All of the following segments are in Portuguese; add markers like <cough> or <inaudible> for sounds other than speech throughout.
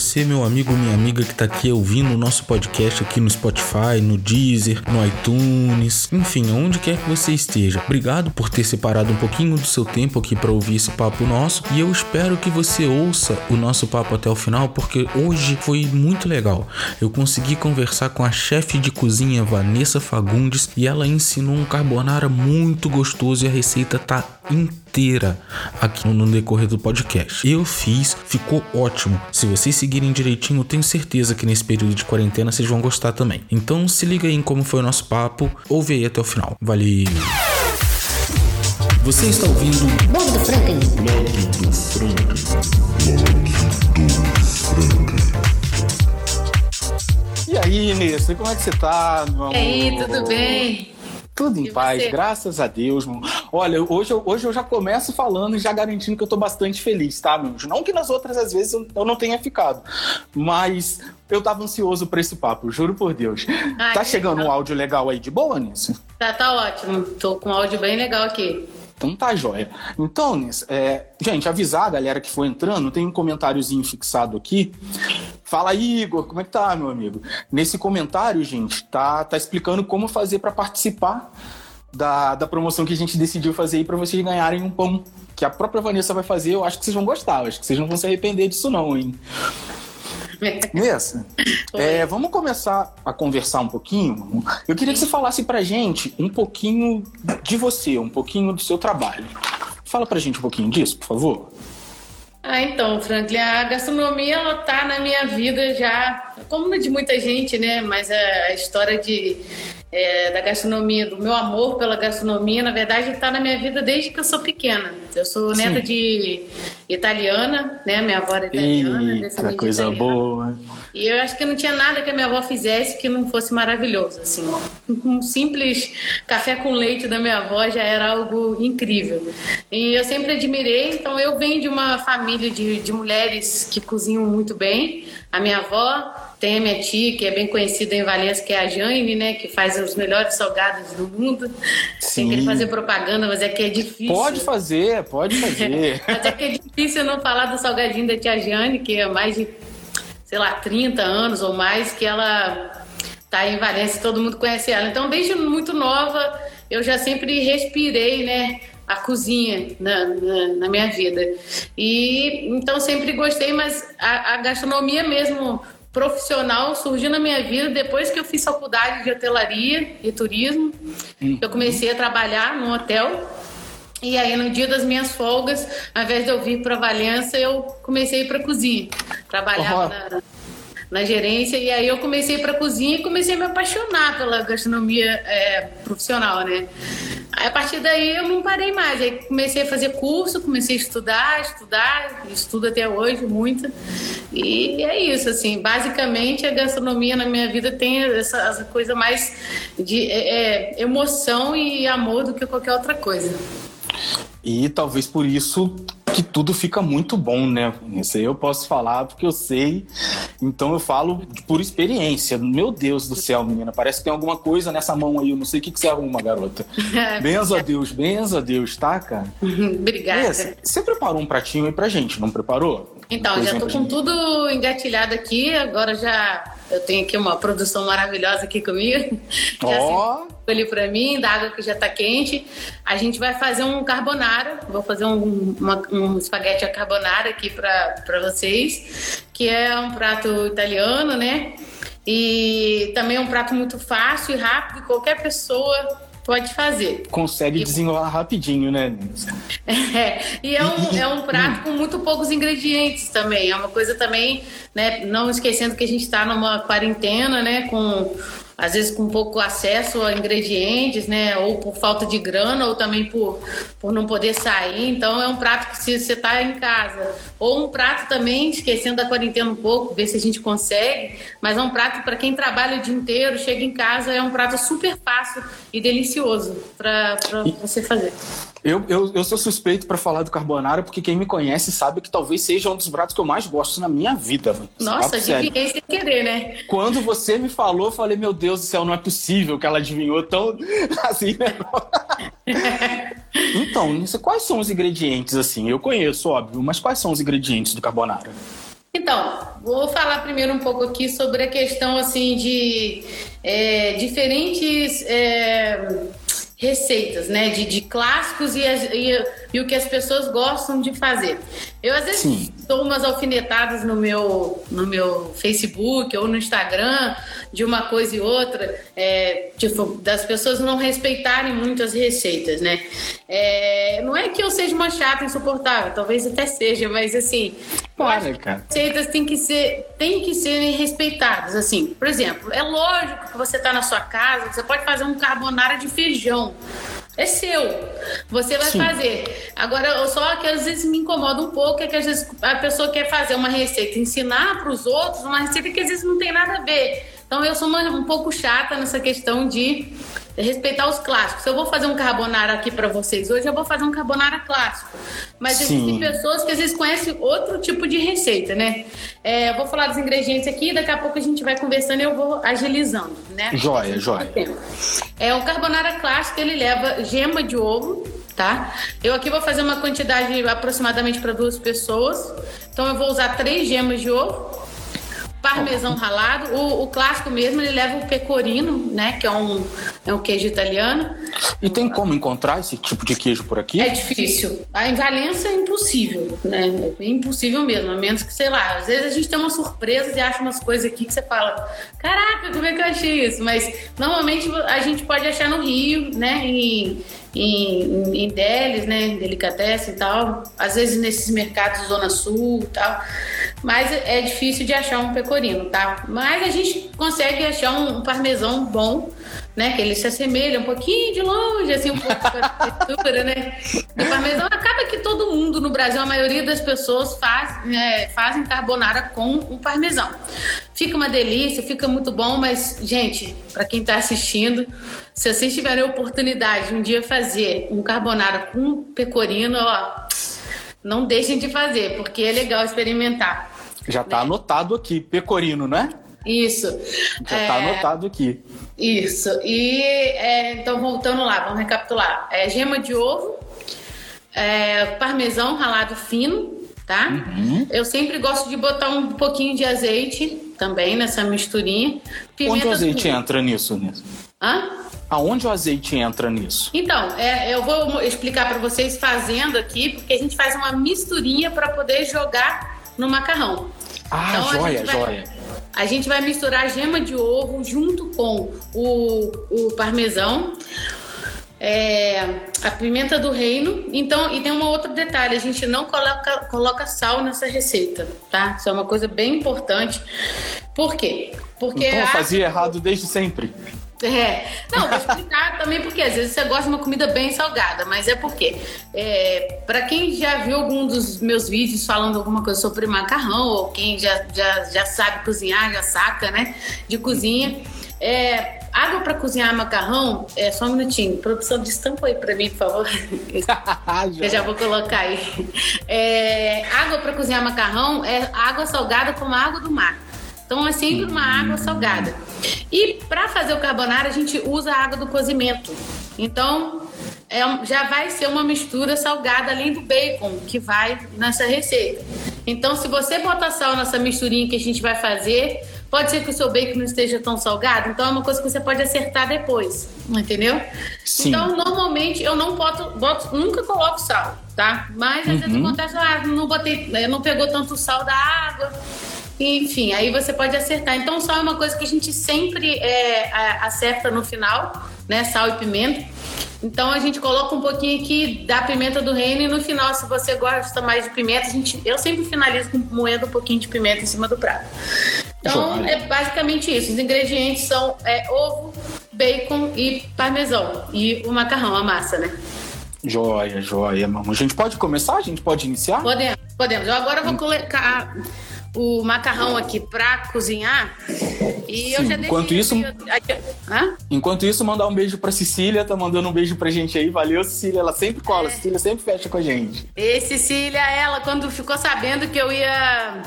Você, meu amigo, minha amiga que tá aqui ouvindo o nosso podcast aqui no Spotify, no Deezer, no iTunes, enfim, onde quer que você esteja. Obrigado por ter separado um pouquinho do seu tempo aqui para ouvir esse papo nosso e eu espero que você ouça o nosso papo até o final porque hoje foi muito legal. Eu consegui conversar com a chefe de cozinha Vanessa Fagundes e ela ensinou um carbonara muito gostoso e a receita tá inteira aqui no decorrer do podcast. Eu fiz, ficou ótimo. Se vocês seguirem direitinho, eu tenho certeza que nesse período de quarentena vocês vão gostar também. Então se liga aí em como foi o nosso papo, ouve aí até o final. Valeu! Você está ouvindo Blog do Franklin. E aí, Inês, como é que você tá? E aí, tudo bem? Tudo em E paz, você? graças a Deus. meu. Olha, hoje, eu- hoje eu já começo falando e já garantindo que eu tô bastante feliz, tá, meu? Não que nas outras às vezes eu, não tenha ficado, mas eu tava ansioso por esse papo, juro por Deus. Ai, tá chegando legal. um áudio legal aí de boa, Nisso? Tá, tá ótimo. Tô com um áudio bem legal aqui. Então tá, joia. Então, é, gente, avisar a galera que for entrando, tem um comentáriozinho fixado aqui. Fala Igor, como é que tá, meu amigo? Nesse comentário, gente, tá, tá explicando como fazer para participar da, da promoção que a gente decidiu fazer aí para vocês ganharem um pão. Que a própria Vanessa vai fazer, eu acho que vocês vão gostar, eu acho que vocês não vão se arrepender disso, não, hein? <laughs> Nessa, é, vamos começar a conversar um pouquinho. Eu queria que você falasse pra gente um pouquinho de você, um pouquinho do seu trabalho. Fala pra gente um pouquinho disso, por favor. Ah, então, Franklin, a gastronomia, ela tá na minha vida já, como de muita gente, né? Mas a história de, é, da gastronomia, do meu amor pela gastronomia, na verdade, tá na minha vida desde que eu sou pequena. Eu sou Sim. neta de italiana, né? Minha avó era italiana. Eita, coisa italiana. boa. E eu acho que não tinha nada que a minha avó fizesse que não fosse maravilhoso, assim. Um simples café com leite da minha avó já era algo incrível. E eu sempre admirei, então eu venho de uma família de, de mulheres que cozinham muito bem. A minha avó tem a minha tia, que é bem conhecida em Valença, que é a Jane, né? Que faz os melhores salgados do mundo. Sim. querer fazer propaganda, mas é que é difícil. Pode fazer, pode fazer. <laughs> Mas é que é difícil não falar do salgadinho da tia Jane, que é mais de, sei lá, 30 anos ou mais, que ela tá em Valência e todo mundo conhece ela. Então, desde muito nova, eu já sempre respirei, né? A cozinha na, na, na minha vida. E então sempre gostei, mas a, a gastronomia mesmo profissional surgiu na minha vida depois que eu fiz faculdade de hotelaria e turismo. Eu comecei a trabalhar num hotel e aí, no dia das minhas folgas, ao invés de eu vir para Valença, eu comecei a ir para cozinha. Trabalhava Ó. na, na gerência, e aí eu comecei para cozinha e comecei a me apaixonar pela gastronomia é, profissional, né? Aí, a partir daí, eu não parei mais. Aí, comecei a fazer curso, comecei a estudar, estudar, estudo até hoje muito. E é isso, assim, basicamente a gastronomia na minha vida tem essa, essa coisa mais de é, é, emoção e amor do que qualquer outra coisa. E talvez por isso que tudo fica muito bom, né? Isso aí eu posso falar porque eu sei. Então eu falo por experiência. Meu Deus do céu, menina. Parece que tem alguma coisa nessa mão aí. Eu não sei o que, que você arruma, garota. <laughs> benza a Deus, benza a Deus, tá, cara? <laughs> Obrigada. Você preparou um pratinho aí pra gente, não preparou? Então, já tô com gente? tudo engatilhado aqui. Agora já eu tenho aqui uma produção maravilhosa aqui comigo. Ó. serviu ali pra mim, da água que já tá quente. A gente vai fazer um carbonara. Vou fazer um, uma- um espaguete a carbonara aqui pra vocês, que é um prato italiano, né? E também é um prato muito fácil e rápido, qualquer pessoa pode fazer. Consegue E- desenrolar rapidinho, né? É, e é um, é um prato com muito poucos ingredientes também. É uma coisa também, né? Não esquecendo que a gente está numa quarentena, né? Com às vezes com pouco acesso a ingredientes, né? Ou por falta de grana, ou também por, por não poder sair. Então é um prato que se você está em casa. Ou um prato também, esquecendo da quarentena um pouco, ver se a gente consegue. Mas é um prato para quem trabalha o dia inteiro, chega em casa, é um prato super fácil e delicioso para você fazer. Eu, eu, eu sou suspeito pra falar do carbonara porque quem me conhece sabe que talvez seja um dos pratos que eu mais gosto na minha vida. Nossa, adivinhei sem querer, né? Quando você me falou, eu falei, meu Deus do céu, não é possível que ela adivinhou tão <laughs> assim, né? <laughs> então, quais são os ingredientes, assim? Eu conheço, óbvio, mas quais são os ingredientes do carbonara? Então, vou falar primeiro um pouco aqui sobre a questão assim de é, diferentes é, receitas, né? De, de clássicos e, e, e, o que as pessoas gostam de fazer. Eu às vezes Sim. Dou umas alfinetadas no meu, no meu Facebook ou no Instagram de uma coisa e outra, é, tipo, das pessoas não respeitarem muito as receitas, né? É, não é que eu seja uma chata insuportável, talvez até seja, mas assim, cara. receitas têm que ser, têm que ser respeitadas, assim. Por exemplo, é lógico que você está na sua casa, você pode fazer um carbonara de feijão. É seu. Você vai Sim. fazer. Agora, só que às vezes me incomoda um pouco é que às vezes a pessoa quer fazer uma receita, ensinar para os outros uma receita que às vezes não tem nada a ver. Então eu sou uma, um pouco chata nessa questão de respeitar os clássicos. Se eu vou fazer um carbonara aqui para vocês hoje, eu vou fazer um carbonara clássico. Mas Sim. existem pessoas que às vezes conhecem outro tipo de receita, né? É, eu vou falar dos ingredientes aqui, daqui a pouco a gente vai conversando e eu vou agilizando, né? Joia, joia. É, o carbonara clássico, ele leva gema de ovo, tá? Eu aqui vou fazer uma quantidade aproximadamente para duas pessoas. Então eu vou usar três gemas de ovo parmesão ralado. O, o, clássico mesmo, ele leva o pecorino, né? Que é um, é um queijo italiano. E tem como encontrar esse tipo de queijo por aqui? É difícil. A em Valência é impossível, né? É impossível mesmo, a menos que, sei lá, às vezes a gente tem uma surpresa e acha umas coisas aqui que você fala, caraca, como é que eu achei isso? Mas normalmente a gente pode achar no Rio, né? Em, em, em delis, né? Delicatessen e tal. Às vezes nesses mercados Zona Sul e tal. Mas é difícil de achar um pecorino, tá? Mas a gente consegue achar um parmesão bom, né? Que ele se assemelha um pouquinho de longe, assim, um pouco com a <laughs> textura, né? O parmesão acaba que todo mundo no Brasil, a maioria das pessoas faz, é, fazem carbonara com o parmesão. Fica uma delícia, fica muito bom, mas, gente, para quem está assistindo, se vocês tiverem a oportunidade de um dia fazer um carbonara com pecorino, ó, não deixem de fazer, porque é legal experimentar. Já está né? anotado aqui, pecorino, né? Isso. Já está é... anotado aqui. Isso. E é, então, voltando lá, vamos recapitular. É, gema de ovo, é, parmesão ralado fino, tá? Uhum. Eu sempre gosto de botar um pouquinho de azeite também nessa misturinha. Pimenta Onde o azeite entra nisso? nisso? Hã? Aonde o azeite entra nisso? Então, é, eu vou explicar para vocês fazendo aqui, porque a gente faz uma misturinha para poder jogar no macarrão. Ah, então, joia, vai, joia. A gente vai misturar a gema de ovo junto com o, o parmesão, é, a pimenta do reino. Então, e tem um outro detalhe: a gente não coloca, coloca sal nessa receita, tá? Isso é uma coisa bem importante. Por quê? Porque então, eu fazia errado desde sempre. É, não, vou explicar também porque às vezes você gosta de uma comida bem salgada, mas é porque, é, para quem já viu algum dos meus vídeos falando alguma coisa sobre macarrão, ou quem já, já, já sabe cozinhar, já saca, né, de cozinha, é, água para cozinhar macarrão, é só um minutinho, produção de estampa aí para mim, por favor. <laughs> Eu já vou colocar aí. É, água para cozinhar macarrão é água salgada como a água do mar. Então é sempre uma água salgada. E para fazer o carbonara a gente usa a água do cozimento. Então é, já vai ser uma mistura salgada além do bacon que vai nessa receita. Então se você botar sal nessa misturinha que a gente vai fazer, pode ser que o seu bacon não esteja tão salgado. Então é uma coisa que você pode acertar depois, entendeu? Sim. Então normalmente eu não boto, boto nunca coloco sal, tá? Mas às uhum. vezes acontece, ah, não botei, não pegou tanto sal da água enfim, aí você pode acertar. Então, sal é uma coisa que a gente sempre é, acerta no final, né? Sal e pimenta. Então a gente coloca um pouquinho aqui da pimenta do reino e no final, se você gosta mais de pimenta, a gente, eu sempre finalizo com moendo um pouquinho de pimenta em cima do prato. Então é basicamente isso. Os ingredientes são é, ovo, bacon e parmesão e o macarrão, a massa, né? Joia, joia, mamãe. A gente pode começar? A gente pode iniciar? Podemos, podemos. Eu agora vou colocar o macarrão aqui para cozinhar. E Sim, eu já enquanto isso, Hã? enquanto isso, mandar um beijo para Cecília, tá mandando um beijo pra gente aí. Valeu, Cecília. Ela sempre cola, é. Cecília sempre fecha com a gente. E Cecília, ela quando ficou sabendo que eu ia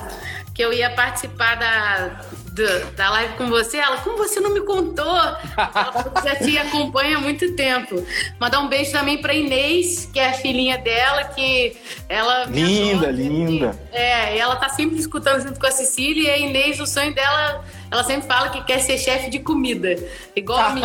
que eu ia participar da do, da live com você, ela, como você não me contou? Ela já te acompanha há muito tempo. Mandar um beijo também pra Inês, que é a filhinha dela, que ela. Linda, linda. é, e ela tá sempre escutando junto com a Cecília, e a Inês, o sonho dela, ela sempre fala que quer ser chefe de comida, igual a mim.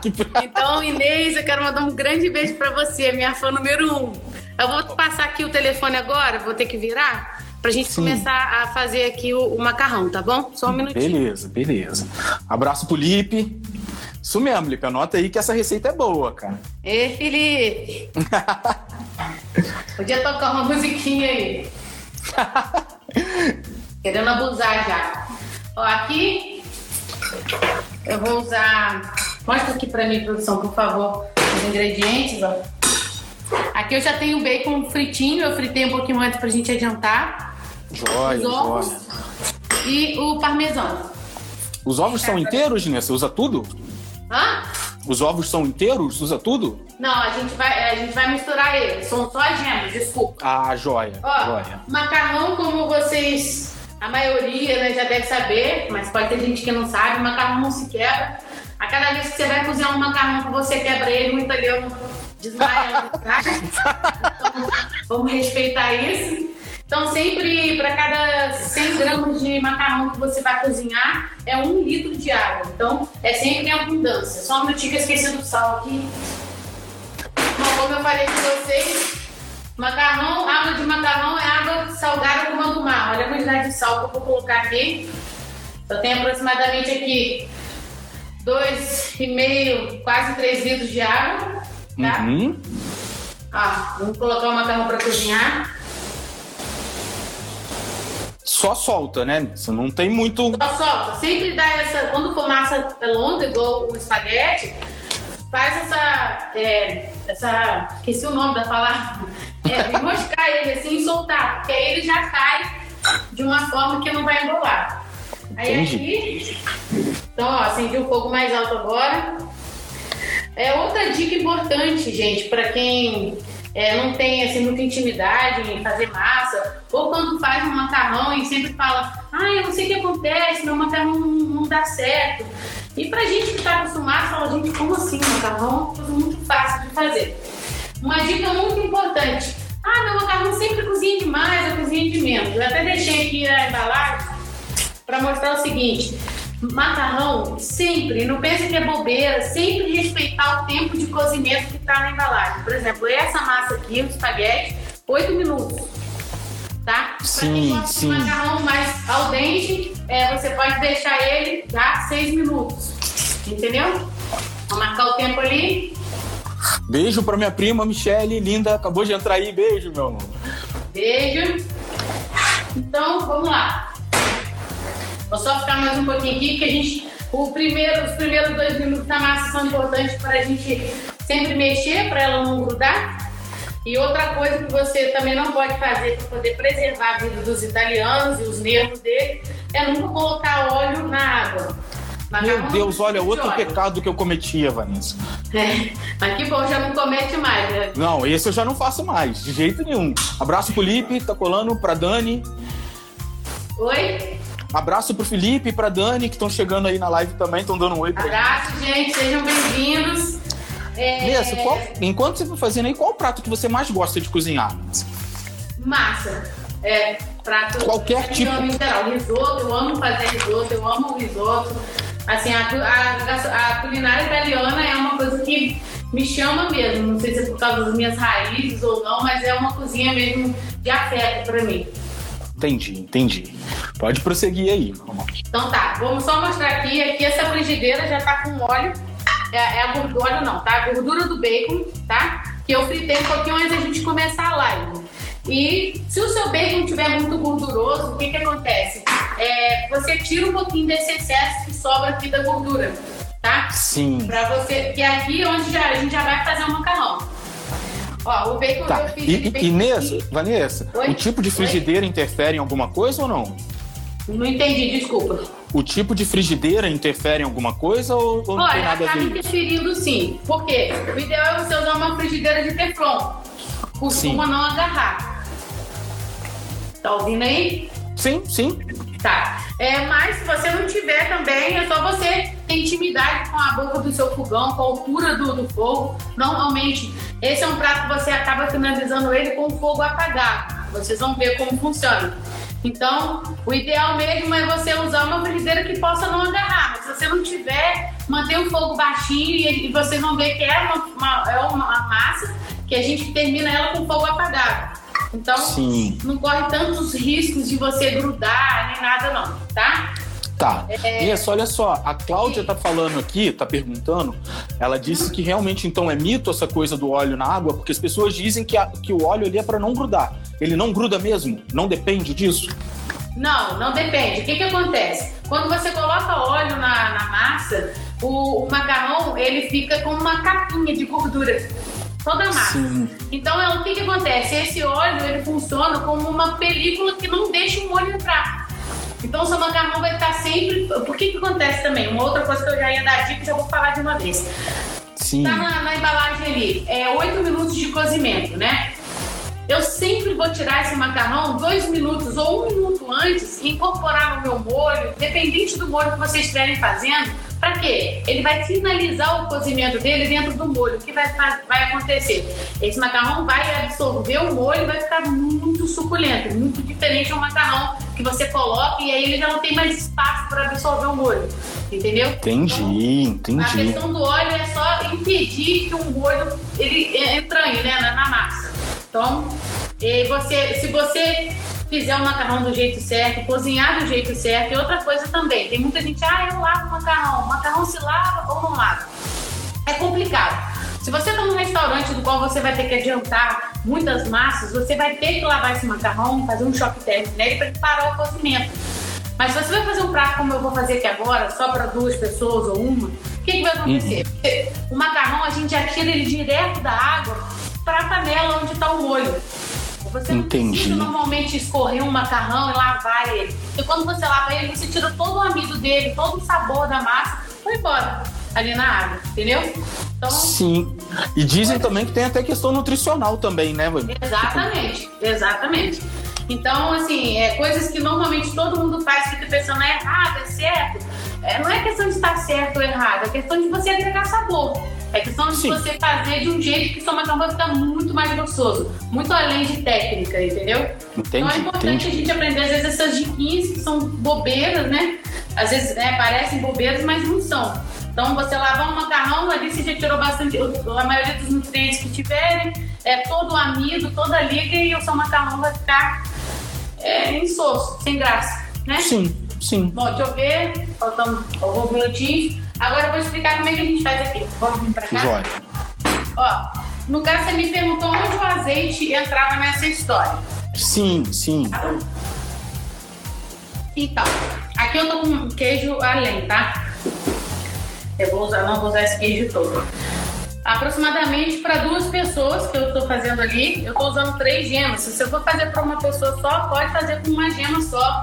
<laughs> então, Inês, eu quero mandar um grande beijo pra você, minha fã número um. Eu vou passar aqui o telefone agora, vou ter que virar pra gente Sim. começar a fazer aqui o, o macarrão, tá bom? Só um minutinho. Beleza, beleza. Abraço pro Lipe. Isso mesmo, Lipe. Anota aí que essa receita é boa, cara. Ê, Felipe! <laughs> Podia tocar uma musiquinha aí. <laughs> Querendo abusar já. Ó, aqui eu vou usar. Mostra aqui pra mim, produção, por favor, os ingredientes, ó. Aqui eu já tenho o bacon fritinho, eu fritei um pouquinho antes pra gente adiantar. Joia, Os ovos. joia. E o parmesão. Os ovos são inteiros, Ginê? Você usa tudo? Hã? Os ovos são inteiros? Usa tudo? Não, a gente vai, a gente vai misturar eles. São só as gemas, desculpa. Ah, joia, Ó, joia. macarrão, como vocês, a maioria né, já deve saber, mas pode ter gente que não sabe, macarrão não se quebra. A cada vez que você vai cozinhar um macarrão que você quebra ele, um italiano desmaia atrás. <laughs> Então, vamos respeitar isso. Então, sempre, para cada 100 gramas de macarrão que você vai cozinhar, é um litro de água. Então, é sempre em abundância. Só um minutinho que eu esqueci do sal aqui. Mas como eu falei com vocês, macarrão, água de macarrão é água salgada como a do mar. Olha a quantidade de sal que eu vou colocar aqui. Eu tenho aproximadamente aqui 2,5, quase 3 litros de água. Tá? Uhum. Ó, vamos colocar o macarrão para cozinhar. Só solta, né? Você não tem muito. Só solta. Sempre dá essa. Quando for massa longa, igual o espaguete, faz essa. É, essa. Esqueci o nome da palavra. É, enroscar ele assim e soltar. Porque aí ele já cai de uma forma que não vai embolar. Aí Entendi. aqui. Então, ó, acendi o fogo mais alto agora. É outra dica importante, gente, para quem é, não tem assim, muita intimidade em fazer massa, ou quando faz um macarrão e sempre fala, ah, eu não sei o que acontece, meu macarrão não, não dá certo. E pra gente que tá acostumado, fala, gente, como assim? Macarrão é muito fácil de fazer. Uma dica muito importante. Ah, meu macarrão sempre cozinha demais, eu cozinho de menos. Eu até deixei aqui a embalagem para mostrar o seguinte: macarrão sempre, não pense que é bobeira, sempre respeitar o tempo de cozimento que está na embalagem. Por exemplo, essa massa aqui, o espaguete, 8 minutos. Tá? Pra Sim, quem gosta sim. de macarrão mais al dente, é, você pode deixar ele já 6 minutos. Entendeu? Vou marcar o tempo ali. Beijo pra minha prima Michele, linda. Acabou de entrar aí. Beijo, meu amor. Beijo. Então, vamos lá. Vou só ficar mais um pouquinho aqui, porque a gente. O primeiro, os primeiros dois minutos da massa são importantes para a gente sempre mexer, para ela não grudar. E outra coisa que você também não pode fazer para poder preservar a vida dos italianos e os nervos deles é nunca colocar óleo na água. Meu Deus, olha, outro óleo. pecado que eu cometia, Vanessa. É, mas que bom, já não comete mais. Né? Não, esse eu já não faço mais, de jeito nenhum. Abraço pro Lipe, tá colando, pra Dani. Oi? Abraço pro Felipe e pra Dani, que estão chegando aí na live também, estão dando um oi pra. Abraço, gente, sejam bem-vindos. É, qual- enquanto você for fazendo aí, qual o prato que você mais gosta de cozinhar? Massa. É, prato. Qualquer tipo. amo risoto, eu amo fazer risoto, eu amo risoto. Assim, a, a- a culinária italiana é uma coisa que me chama mesmo. Não sei se é por causa das minhas raízes ou não, mas é uma cozinha mesmo de afeto pra mim. Entendi, entendi. Pode prosseguir aí. Então tá, vamos só mostrar aqui. Aqui essa frigideira já tá com óleo. É, é a gordura, óleo não, tá? A gordura do bacon, tá? Que eu fritei um pouquinho antes da gente começar a live. E se o seu bacon estiver muito gorduroso, o que que acontece? É, você tira um pouquinho desse excesso que sobra aqui da gordura, tá? Sim. Pra você, que é aqui onde já, a gente já vai fazer o macarrão. Ó, o bacon eu Tá. fiz E, e, Inês, aqui. Vanessa, Oi? o tipo de Oi? frigideira interfere em alguma coisa ou não? Não entendi, desculpa. O tipo de frigideira interfere em alguma coisa ou, ou não tem Olha, nada a acaba ver? interferindo sim. Por quê? O ideal é você usar uma frigideira de teflon. Costuma Sim. não agarrar. Tá ouvindo aí? Sim, sim. Tá. É, mas se você não tiver também, é só você ter intimidade com a boca do seu fogão, com a altura do, do fogo. Normalmente, esse é um prato que você acaba finalizando ele com fogo apagado. Vocês vão ver como funciona. Então, o ideal mesmo é você usar uma frigideira que possa não agarrar. Mas se você não tiver, manter o fogo baixinho e, vocês vão ver que é uma, uma, é uma massa que a gente termina ela com fogo apagado. Então, Sim. não corre tantos riscos de você grudar nem nada, não, tá? Tá. É... Isso, olha só, a Cláudia tá falando aqui, tá perguntando, ela disse que realmente então é mito essa coisa do óleo na água, porque as pessoas dizem que, a, que o óleo ali é para não grudar. Ele não gruda mesmo? Não depende disso? Não, não depende. O que, que acontece? Quando você coloca óleo na, na massa, o, o macarrão ele fica com uma capinha de gordura toda a massa. Sim. Então, é, o que, que acontece? Esse óleo ele funciona como uma película que não deixa o molho entrar. Então, o seu macarrão vai estar sempre. Por que, que acontece também? Uma outra coisa que eu já ia dar dica, já vou falar de uma vez. Sim. Tá na, na embalagem ali, é 8 minutos de cozimento, né? Eu sempre vou tirar esse macarrão dois minutos ou um minuto antes e incorporar no meu molho, dependente do molho que vocês estiverem fazendo para quê? Ele vai finalizar o cozimento dele dentro do molho. O que vai, vai acontecer? Esse macarrão vai absorver o molho e vai ficar muito suculento, muito diferente ao macarrão que você coloca e aí ele já não tem mais espaço para absorver o molho. Entendeu? Entendi, então, entendi. A questão do óleo é só impedir que o molho ele entranhe né, na, na massa. Então, você, se você fizer o macarrão do jeito certo, cozinhar do jeito certo. E outra coisa também, tem muita gente, ah, eu lavo o macarrão. O macarrão se lava ou não lava? É complicado. Se você está num restaurante do qual você vai ter que adiantar muitas massas, você vai ter que lavar esse macarrão, fazer um choque térmico nele para parar o cozimento. Mas se você vai fazer um prato como eu vou fazer aqui agora, só para duas pessoas ou uma, o que, que vai acontecer? Uhum. O macarrão a gente já tira ele direto da água para a panela onde está o molho. Você não Entendi. normalmente escorrer um macarrão e lavar ele. Porque quando você lava ele, você tira todo o amido dele, todo o sabor da massa, foi embora ali na água, entendeu? Então, Sim. E dizem também que tem até questão nutricional também, né, Vânia? Exatamente, exatamente. Então, assim, é coisas que normalmente todo mundo faz, fica pensando, é errado, é certo. É, não é questão de estar certo ou errado, é questão de você agregar sabor. É questão de Sim. você fazer de um jeito que seu macarrão vai ficar muito mais gostoso. Muito além de técnica, entendeu? Entendi, então é importante entendi. a gente aprender, às vezes, essas diquinhas que são bobeiras, né? Às vezes né, parecem bobeiras, mas não são. Então, você lavar um macarrão, ali você já tirou bastante, a maioria dos nutrientes que tiverem, é todo o amido, toda a liga, e o seu macarrão vai ficar é, insosso, sem graça, né? Sim, sim. Bom, deixa eu ver, faltando alguns minutinhos. Agora eu vou explicar como é que a gente faz aqui. Vamos vir pra cá? Ó, no caso você me perguntou onde o azeite entrava nessa história. Sim, sim. Então, aqui eu tô com queijo além, tá? Eu vou usar, não vou usar esse queijo todo. Aproximadamente para duas pessoas que eu estou fazendo ali, eu estou usando três gemas. Se você for fazer para uma pessoa só, pode fazer com uma gema só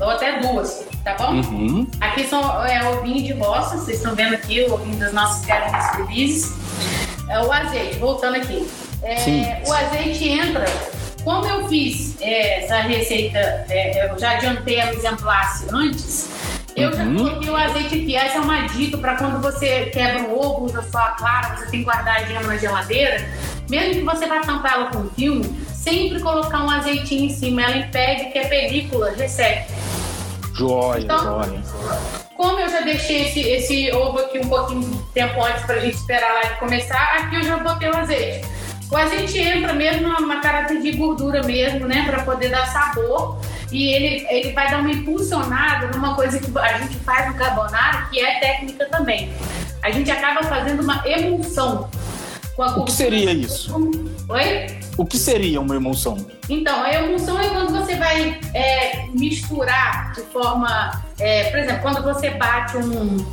ou até duas, tá bom? Uhum. Aqui são é, ovinho de roça, vocês estão vendo aqui o ovinho das nossas galinhas felizes. É, o azeite, voltando aqui. É, o azeite entra. Como eu fiz é, essa receita, é, eu já adiantei a exemplar antes, eu já uhum. coloquei o azeite aqui. Essa é uma dica para quando você quebra um ovo, usa só a clara, você tem que guardar a gema na geladeira. Mesmo que você vá tampar ela com filme, sempre colocar um azeitinho em cima. Ela impede que a película resseque. Joia, então, joia. Como eu já deixei esse, esse ovo aqui um pouquinho de tempo antes para a gente esperar lá de começar, aqui eu já botei o azeite. O azeite entra mesmo numa caráter de gordura mesmo, né? Para poder dar sabor. E ele, ele vai dar uma impulsionada numa coisa que a gente faz no carbonara, que é técnica também. A gente acaba fazendo uma emulsão. O que seria isso? Oi? O que seria uma emulsão? Então, a emulsão é quando você vai é, misturar de forma. É, por exemplo, quando você bate um,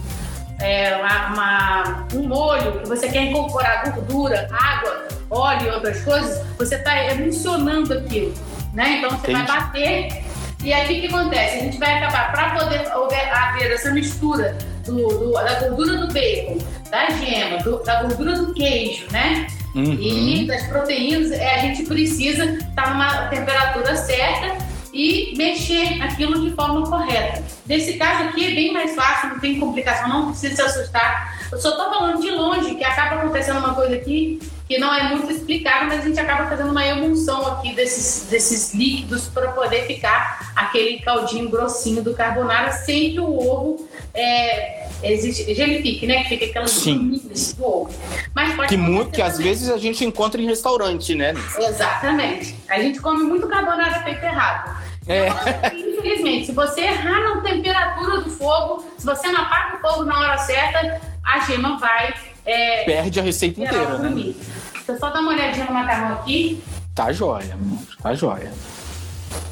é, uma, uma, um molho que você quer incorporar gordura, água, óleo e outras coisas, você está emulsionando aquilo. Né? Então você Entendi. vai bater. E aí o que, que acontece? A gente vai acabar, para poder haver essa mistura do, do, da gordura do bacon, da gema, do, da gordura do queijo, né? Uhum. E das proteínas, é, a gente precisa estar tá numa temperatura certa e mexer aquilo de forma correta. Nesse caso aqui é bem mais fácil, não tem complicação, não precisa se assustar. Eu só estou falando de longe que acaba acontecendo uma coisa aqui que não é muito explicado, mas a gente acaba fazendo uma emulsão aqui desses, desses líquidos para poder ficar aquele caldinho grossinho do carbonara sem que o ovo é, existe, gelifique, né? Que fica aquelas gominhas do ovo. Mas pode que, muito, que às vezes a gente encontra em restaurante, né? Exatamente. A gente come muito carbonara feito errado. É. Infelizmente, se você errar na temperatura do fogo, se você não apaga o fogo na hora certa, a gema vai. É, Perde a receita inteira, né? Deixa eu só dar uma olhadinha no macarrão aqui. Tá jóia, tá jóia.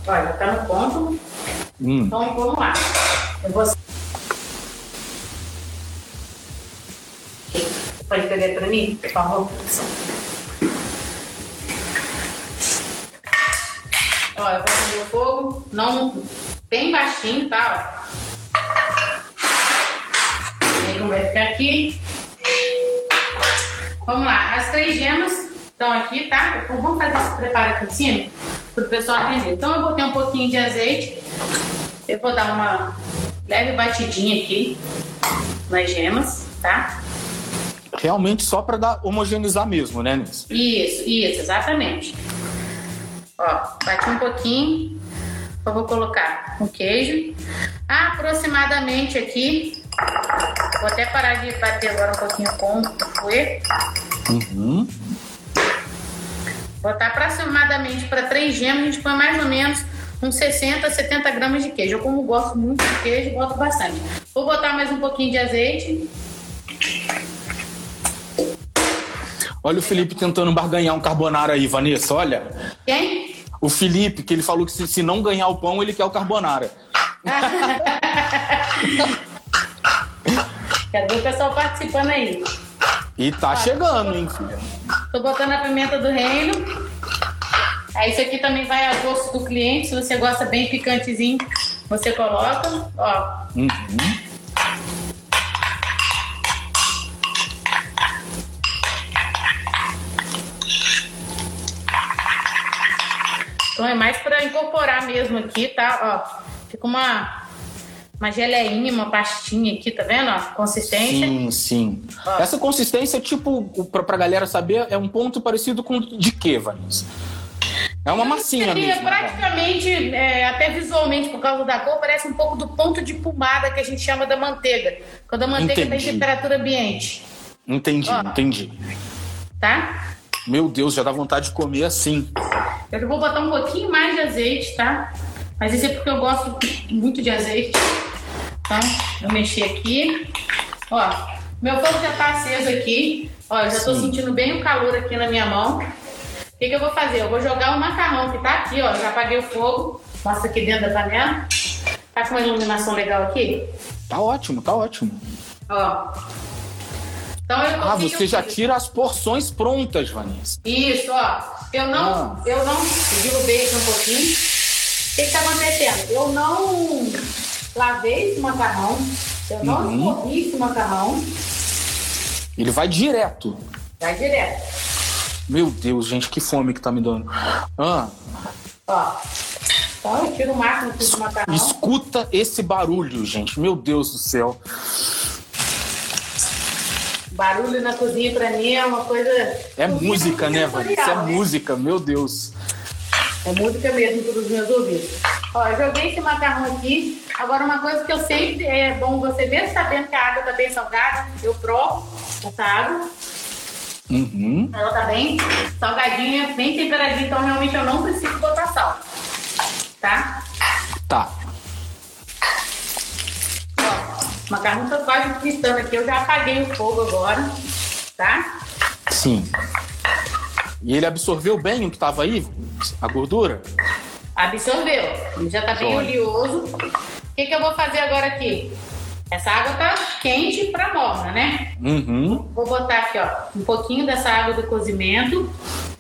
Olha, tá no ponto. Hum. Então vamos lá. Eu vou. Pode pegar pra mim, por favor? Ó, eu vou acender o fogo, não bem baixinho, tá? Aí como vai ficar aqui. Vamos lá, as três gemas estão aqui, tá? Vamos fazer esse preparo aqui em cima para o pessoal entender. Então eu botei um pouquinho de azeite. Eu vou dar uma leve batidinha aqui nas gemas, tá? Realmente só para dar homogeneizar mesmo, né, Nis? Isso, isso, exatamente. Ó, bati um pouquinho. Eu vou colocar o queijo. Aproximadamente aqui. Vou até parar de bater agora um pouquinho com o fouet. Uhum. Botar aproximadamente para três gemas, a gente põe mais ou menos uns 60, 70 gramas de queijo. Eu, como gosto muito de queijo, boto bastante. Vou botar mais um pouquinho de azeite. Olha o Felipe tentando barganhar um carbonara aí, Vanessa, olha. Quem? O Felipe, que ele falou que se, se não ganhar o pão, ele quer o carbonara. Quero ver o pessoal participando aí. E tá chegando, hein, filha? Tô botando a pimenta do reino. Aí isso aqui também vai a gosto do cliente. Se você gosta bem picantezinho, você coloca. Ó. Uhum. Então é mais para incorporar mesmo aqui, tá? Ó, fica uma uma geleinha, uma pastinha aqui, tá vendo? Ó, consistência. Sim, sim. Ó. Essa consistência, tipo, pra, pra galera saber, é um ponto parecido com de quê, Vanessa? É uma massinha seria mesmo. Né? Praticamente, é, até visualmente, por causa da cor, parece um pouco do ponto de pomada que a gente chama da manteiga. Quando a manteiga está em temperatura ambiente. Entendi, Ó. entendi. Tá? Meu Deus, já dá vontade de comer assim. Eu vou botar um pouquinho mais de azeite, tá? Mas isso é porque eu gosto muito de azeite. Então, eu mexi aqui. Ó, meu fogo já tá aceso aqui. Ó, eu já tô sentindo bem o calor aqui na minha mão. O que, que eu vou fazer? Eu vou jogar o macarrão que tá aqui, ó. Já apaguei o fogo. Mostra aqui dentro da panela. Tá com uma iluminação legal aqui? Tá ótimo, tá ótimo. Ó. Então eu ah, você já tira as porções prontas, Vanessa. Isso, ó. Eu não, ah. eu não derrubei aqui um pouquinho. O que está acontecendo? Eu não lavei esse macarrão, eu não uhum. escorri esse macarrão. Ele vai direto. Vai direto. Meu Deus, gente, que fome que tá me dando. Ah. Ó. Então eu tiro o máximo do macarrão. Escuta esse barulho, gente. Meu Deus do céu. Barulho na cozinha pra mim é uma coisa. É música, né, Vanessa? É né? música, meu Deus. É música mesmo para os meus ouvidos. Ó, eu joguei esse macarrão aqui. Agora, uma coisa que eu sempre é bom você ver, sabendo que a água está bem salgada, eu provo essa água. Uhum. Ela tá bem salgadinha, bem temperadinha, então realmente eu não preciso botar sal. Tá? Tá. Macarrão tá quase fritando aqui, eu já apaguei o fogo agora, tá? Sim. E ele absorveu bem o que estava aí? A gordura? Absorveu. Ele já está bem oleoso. O que, que eu vou fazer agora aqui? Essa água tá quente para morna, né? Uhum. Vou botar aqui, ó, um pouquinho dessa água do cozimento.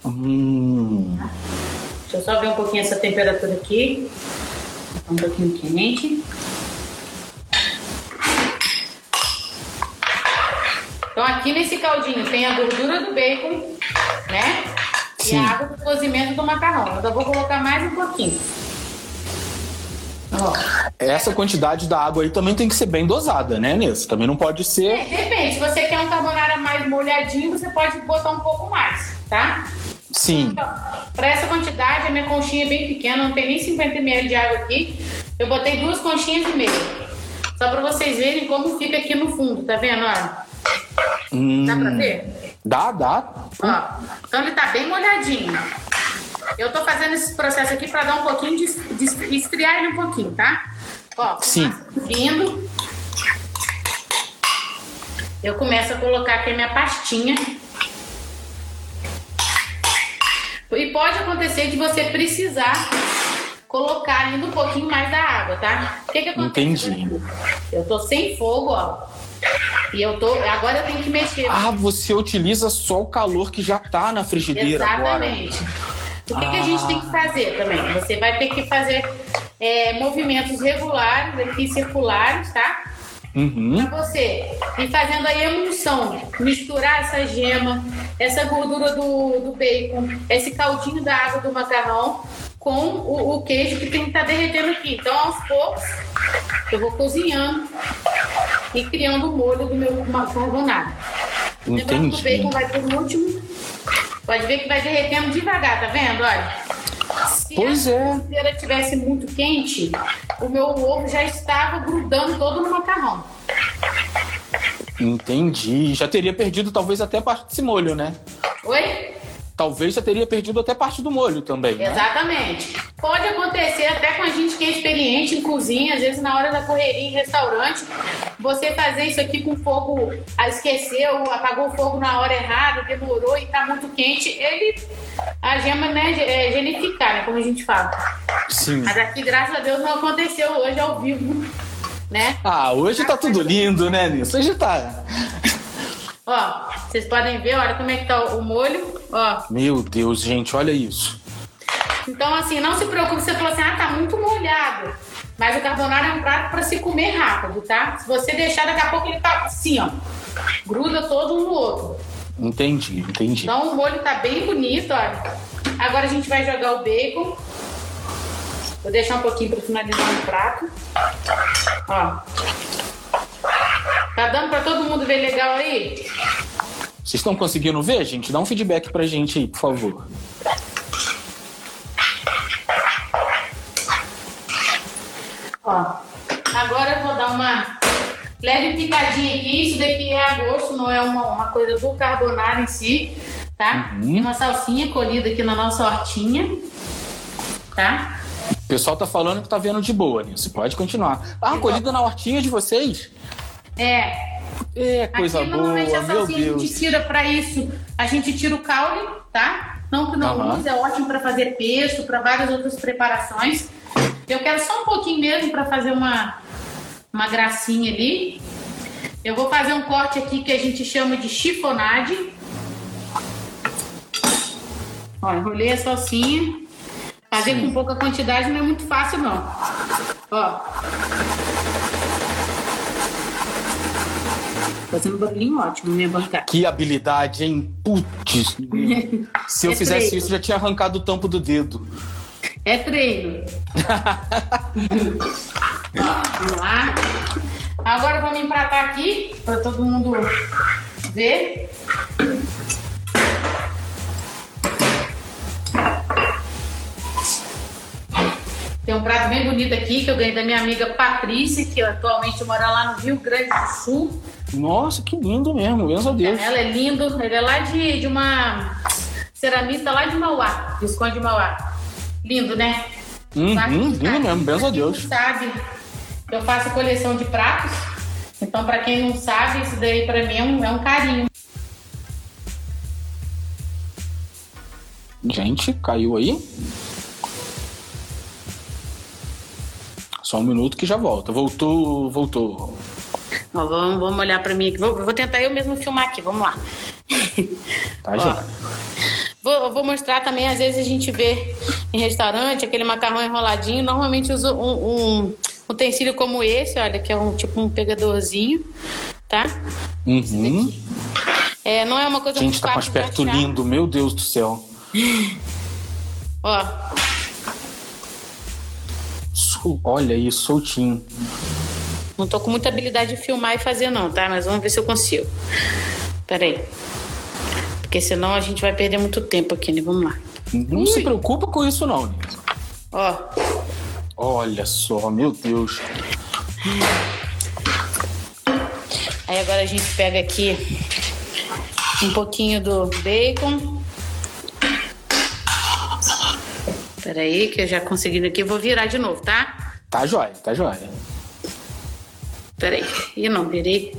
Hum. Deixa eu só ver um pouquinho essa temperatura aqui. Um pouquinho quente. Então aqui nesse caldinho tem a gordura do bacon, né? Sim. E a água do cozimento do macarrão. Eu vou colocar mais um pouquinho. Essa quantidade da água aí também tem que ser bem dosada, né, Nessa? Também não pode ser. É, depende. Se você quer um carbonara mais molhadinho, você pode botar um pouco mais, tá? Sim. Então, para essa quantidade, a minha conchinha é bem pequena, não tem nem 50 ml de água aqui. Eu botei duas conchinhas e meia. Só para vocês verem como fica aqui no fundo, tá vendo? Olha. Hum, Dá pra ver? Dá, dá. Ó, então ele tá bem molhadinho. Eu tô fazendo esse processo aqui para dar um pouquinho de, de esfriar ele um pouquinho, tá? Ó, Sim. Vindo. Eu começo a colocar aqui a minha pastinha. E pode acontecer de você precisar colocar ainda um pouquinho mais da água, tá? O que que acontece? Entendi. Eu tô sem fogo, ó. E eu tô. Agora eu tenho que mexer. Ah, você utiliza só o calor que já tá na frigideira agora. Exatamente. O que, que a gente Ah. tem que fazer também? Você vai ter que fazer é, movimentos regulares, aqui circulares, tá? Uhum. Pra você ir fazendo a emulsão, misturar essa gema, essa gordura do, do bacon, esse caldinho da água do macarrão com o, o queijo que tem que estar derretendo aqui. Então, aos poucos, eu vou cozinhando e criando o molho do meu. Lembrando que o Entendi. bacon vai por último. Pode ver que vai derretendo devagar, tá vendo? Olha. Se Pois a é. frigideira estivesse muito quente, o meu ovo já estava grudando todo no macarrão. Entendi. Já teria perdido talvez até parte desse molho, né? Oi? Talvez já teria perdido até parte do molho também. Né? Exatamente. Pode acontecer até com a gente que é experiente em cozinha, às vezes na hora da correria em restaurante, você fazer isso aqui com fogo, esqueceu, apagou o fogo na hora errada, demorou e tá muito quente, ele, a gema, né, é, gelificar, né, como a gente fala. Sim. Mas aqui, graças a Deus, não aconteceu hoje ao vivo, né? Ah, hoje tá tudo lindo, né, Nisso? Hoje tá. Ó, vocês podem ver, olha como é que tá o molho, ó. Meu Deus, gente, olha isso. Então, assim, não se preocupe, você falou assim, ah, tá muito molhado. Mas o carbonara é um prato para se comer rápido, tá? Se você deixar, daqui a pouco ele tá assim, ó. Gruda todo um no outro. Entendi, entendi. Então o molho tá bem bonito, olha. Agora a gente vai jogar o bacon. Vou deixar um pouquinho para finalizar no prato. Ó. Tá dando para todo mundo ver legal aí? Vocês estão conseguindo ver, gente? Dá um feedback pra gente aí, por favor. Ó, agora eu vou dar uma leve picadinha aqui. Isso daqui é a gosto, não é uma, uma coisa do carbonara em si, tá? Uhum. Uma salsinha colhida aqui na nossa hortinha, tá? O pessoal tá falando que tá vendo de boa, Nisso. Pode continuar. Ah, colhida na hortinha de vocês? É, É, coisa aqui boa, normalmente a meu salsinha a gente tira pra isso. A gente tira o caule, tá? Não que não use, é ótimo pra fazer pesto, pra várias outras preparações. Eu quero só um pouquinho mesmo pra fazer uma, uma gracinha ali. Eu vou fazer um corte aqui que a gente chama de chiffonade. Ó, enrolei a salsinha. Fazer com pouca quantidade não é muito fácil, não. Ó. Fazendo um barulhinho ótimo na minha bancada. Que habilidade, hein? Putz. <laughs> Se eu É fizesse treino. isso, já tinha arrancado o tampo do dedo. É treino. Vamos lá. Agora vamos empratar aqui para todo mundo ver. Tem um prato bem bonito aqui que eu ganhei da minha amiga Patrícia, que atualmente mora lá no Rio Grande do Sul. Nossa, que lindo mesmo, graças a Deus. Ela é lindo, ele é lá de, de uma ceramista lá de Mauá, Visconde de Mauá. Lindo, né? Uhum, Pra quem lindo mesmo, graças a Deus. sabe, eu faço coleção de pratos. Então, pra quem não sabe, isso daí pra mim é um, é um carinho. Gente, caiu aí? Só um minuto que já volta. Voltou, voltou. Ó, vamos, vamos olhar pra mim aqui. Vou, vou tentar eu mesmo filmar aqui, vamos lá. Tá, já. Vou, vou mostrar também, às vezes a gente vê em restaurante aquele macarrão enroladinho. Normalmente uso um, um utensílio como esse, olha, que é um tipo um pegadorzinho, tá? Uhum. É, não é uma coisa Gente, muito tá com fácil de aspecto achar. lindo, meu Deus do céu. Ó, Olha isso, soltinho. Não tô com muita habilidade de filmar e fazer não, tá? Mas vamos ver se eu consigo. Pera aí. Porque senão a gente vai perder muito tempo aqui, né? Vamos lá. Não Ui. se preocupa com isso, não. Nilson. Ó, Olha só, meu Deus. aí agora a gente pega aqui um pouquinho do bacon. Pera aí, que eu já consegui aqui. Vou virar de novo, tá? Tá jóia, tá jóia. Pera aí. Ih, não, virei.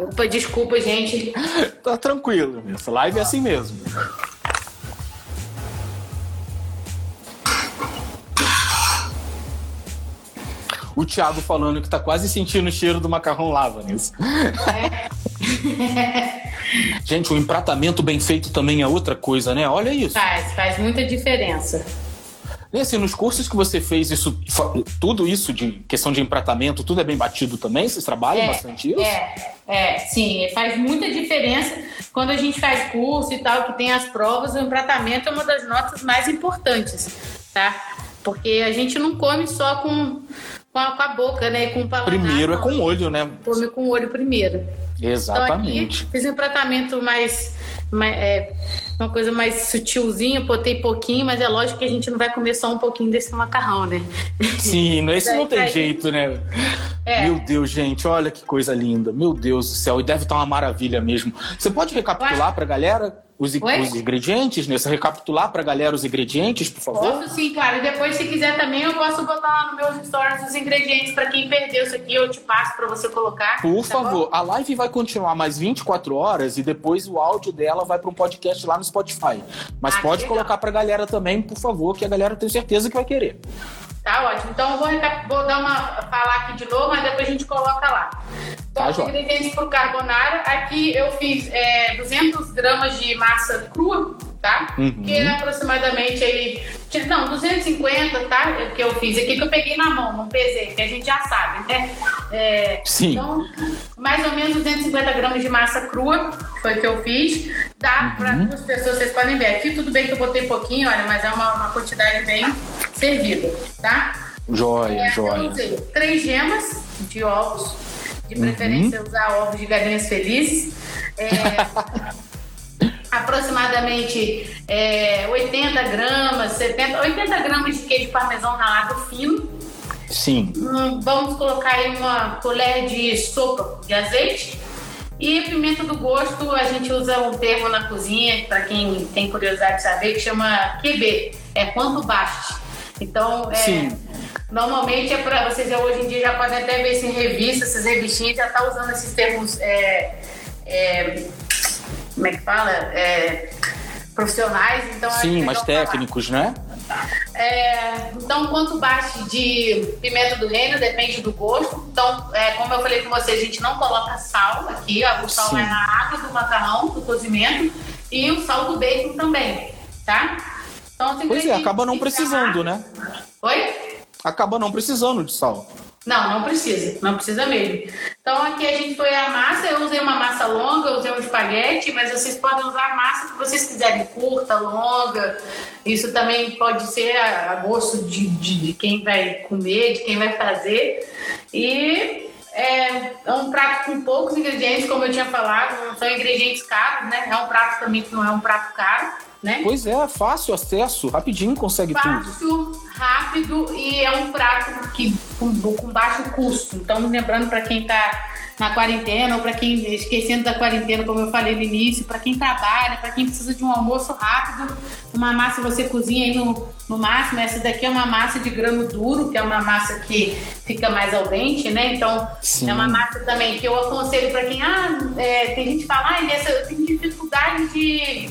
Opa, desculpa, gente. <laughs> Tá tranquilo. Essa live é assim mesmo. O Thiago falando que tá quase sentindo o cheiro do macarrão lava nisso. <laughs> Gente, o empratamento bem feito também é outra coisa, né? Olha isso. Faz, faz muita diferença. E assim, nos cursos que você fez, isso, tudo isso de questão de empratamento, tudo é bem batido também? Vocês trabalham bastante isso? É, é, sim, faz muita diferença quando a gente faz curso e tal, que tem as provas, o empratamento é uma das notas mais importantes, tá? Porque a gente não come só com, com, a, com a boca, né? Com o paladar, Primeiro é com o olho, né? Come com o olho primeiro. Exatamente. Então fiz um tratamento mais, mais- é, uma coisa mais sutilzinha, botei pouquinho, mas é lógico que a gente não vai comer só um pouquinho desse macarrão, né? Sim, <laughs> esse não tem Daí- jeito, né? É. Meu Deus, gente, olha que coisa linda. Meu Deus do céu, e deve estar uma maravilha mesmo. Você pode recapitular pra galera os, os ingredientes, né? Você recapitular pra galera os ingredientes, por favor? Posso sim, cara. E depois, se quiser também, eu posso botar lá nos meus stories os ingredientes pra quem perdeu isso aqui. Eu te passo pra você colocar. Por tá bom? favor, a live vai continuar mais 24 horas e depois o áudio dela vai para um podcast lá no Spotify. Mas Ah, pode legal. colocar pra galera também, por favor, que a galera tem certeza que vai querer. Tá ótimo. Então eu vou, vou dar uma falar aqui de novo, mas depois a gente coloca lá. Então, Tá, os ingredientes pro carbonara. Aqui eu fiz é, 200 gramas de massa crua, tá? Uhum. Que é aproximadamente aí. Não, 250, tá? É que eu fiz aqui, que eu peguei na mão, não pesei, que a gente já sabe, né? É, Sim. Então, mais ou menos 250 gramas de massa crua foi o que eu fiz. Dá para Uhum. duas pessoas, vocês podem ver. Aqui tudo bem que eu botei pouquinho, olha, mas é uma, uma quantidade bem servida, tá? Joia, É, Eu joia. usei três gemas de ovos, de preferência Uhum. usar ovos de galinhas felizes. É, <laughs> aproximadamente é, 80 gramas, 70, 80 gramas de queijo parmesão ralado fino. Sim. Hum, vamos colocar aí uma colher de sopa de azeite. E pimenta do gosto, a gente usa um termo na cozinha, para quem tem curiosidade de saber, que chama QB, é quanto baste. Então, é, Sim. normalmente é para vocês já hoje em dia já podem até ver isso em revista, essas revistinhas já tá usando esses termos, é, é, como é que fala? É, profissionais. Então, acho Sim, mais falar. técnicos, né? É, então, quanto bate de pimenta do reino, depende do gosto. Então, é, como eu falei com vocês, a gente não coloca sal aqui, ó, o sal Sim. vai na água do macarrão, do cozimento, e o sal do bacon também, tá? Então, Pois é, acaba não precisando, né? Oi? Acaba não precisando de sal. Não, não precisa, não precisa mesmo. Então aqui a gente foi a massa, eu usei uma massa longa, eu usei um espaguete, mas vocês podem usar a massa que vocês quiserem, curta, longa. Isso também pode ser a, gosto de, de, de quem vai comer, de quem vai fazer. E é, é um prato com poucos ingredientes, como eu tinha falado, não são ingredientes caros, né? É um prato também que não é um prato caro, né? Pois é, fácil acesso, rapidinho consegue tudo. fácil, rápido e é um prato que, com, com baixo custo. Então, lembrando para quem está na quarentena ou para quem esquecendo da quarentena, como eu falei no início, para quem trabalha, para quem precisa de um almoço rápido, uma massa você cozinha aí no, no máximo. Essa daqui é uma massa de grano duro, que é uma massa que fica mais ao dente, né? Então, Sim. é uma massa também que eu aconselho para quem, ah, é, tem gente que fala, ah, Inês, eu tenho dificuldade de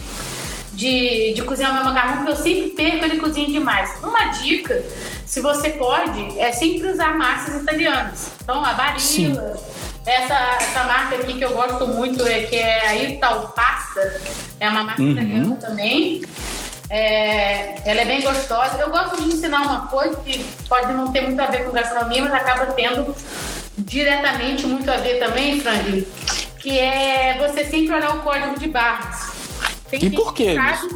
de, de cozinhar meu macarrão, porque eu sempre perco ele cozinha demais. Uma dica, se você pode, é sempre usar massas italianas. Então, a Sim. Barilla, essa, essa marca aqui que eu gosto muito, é, que é a Ital Pasta, é uma marca Uhum. italiana também. É, ela é bem gostosa. Eu gosto de ensinar uma coisa que pode não ter muito a ver com gastronomia, mas acaba tendo diretamente muito a ver também, Franklin, que é você sempre olhar o código de barras. Tem E por sabe,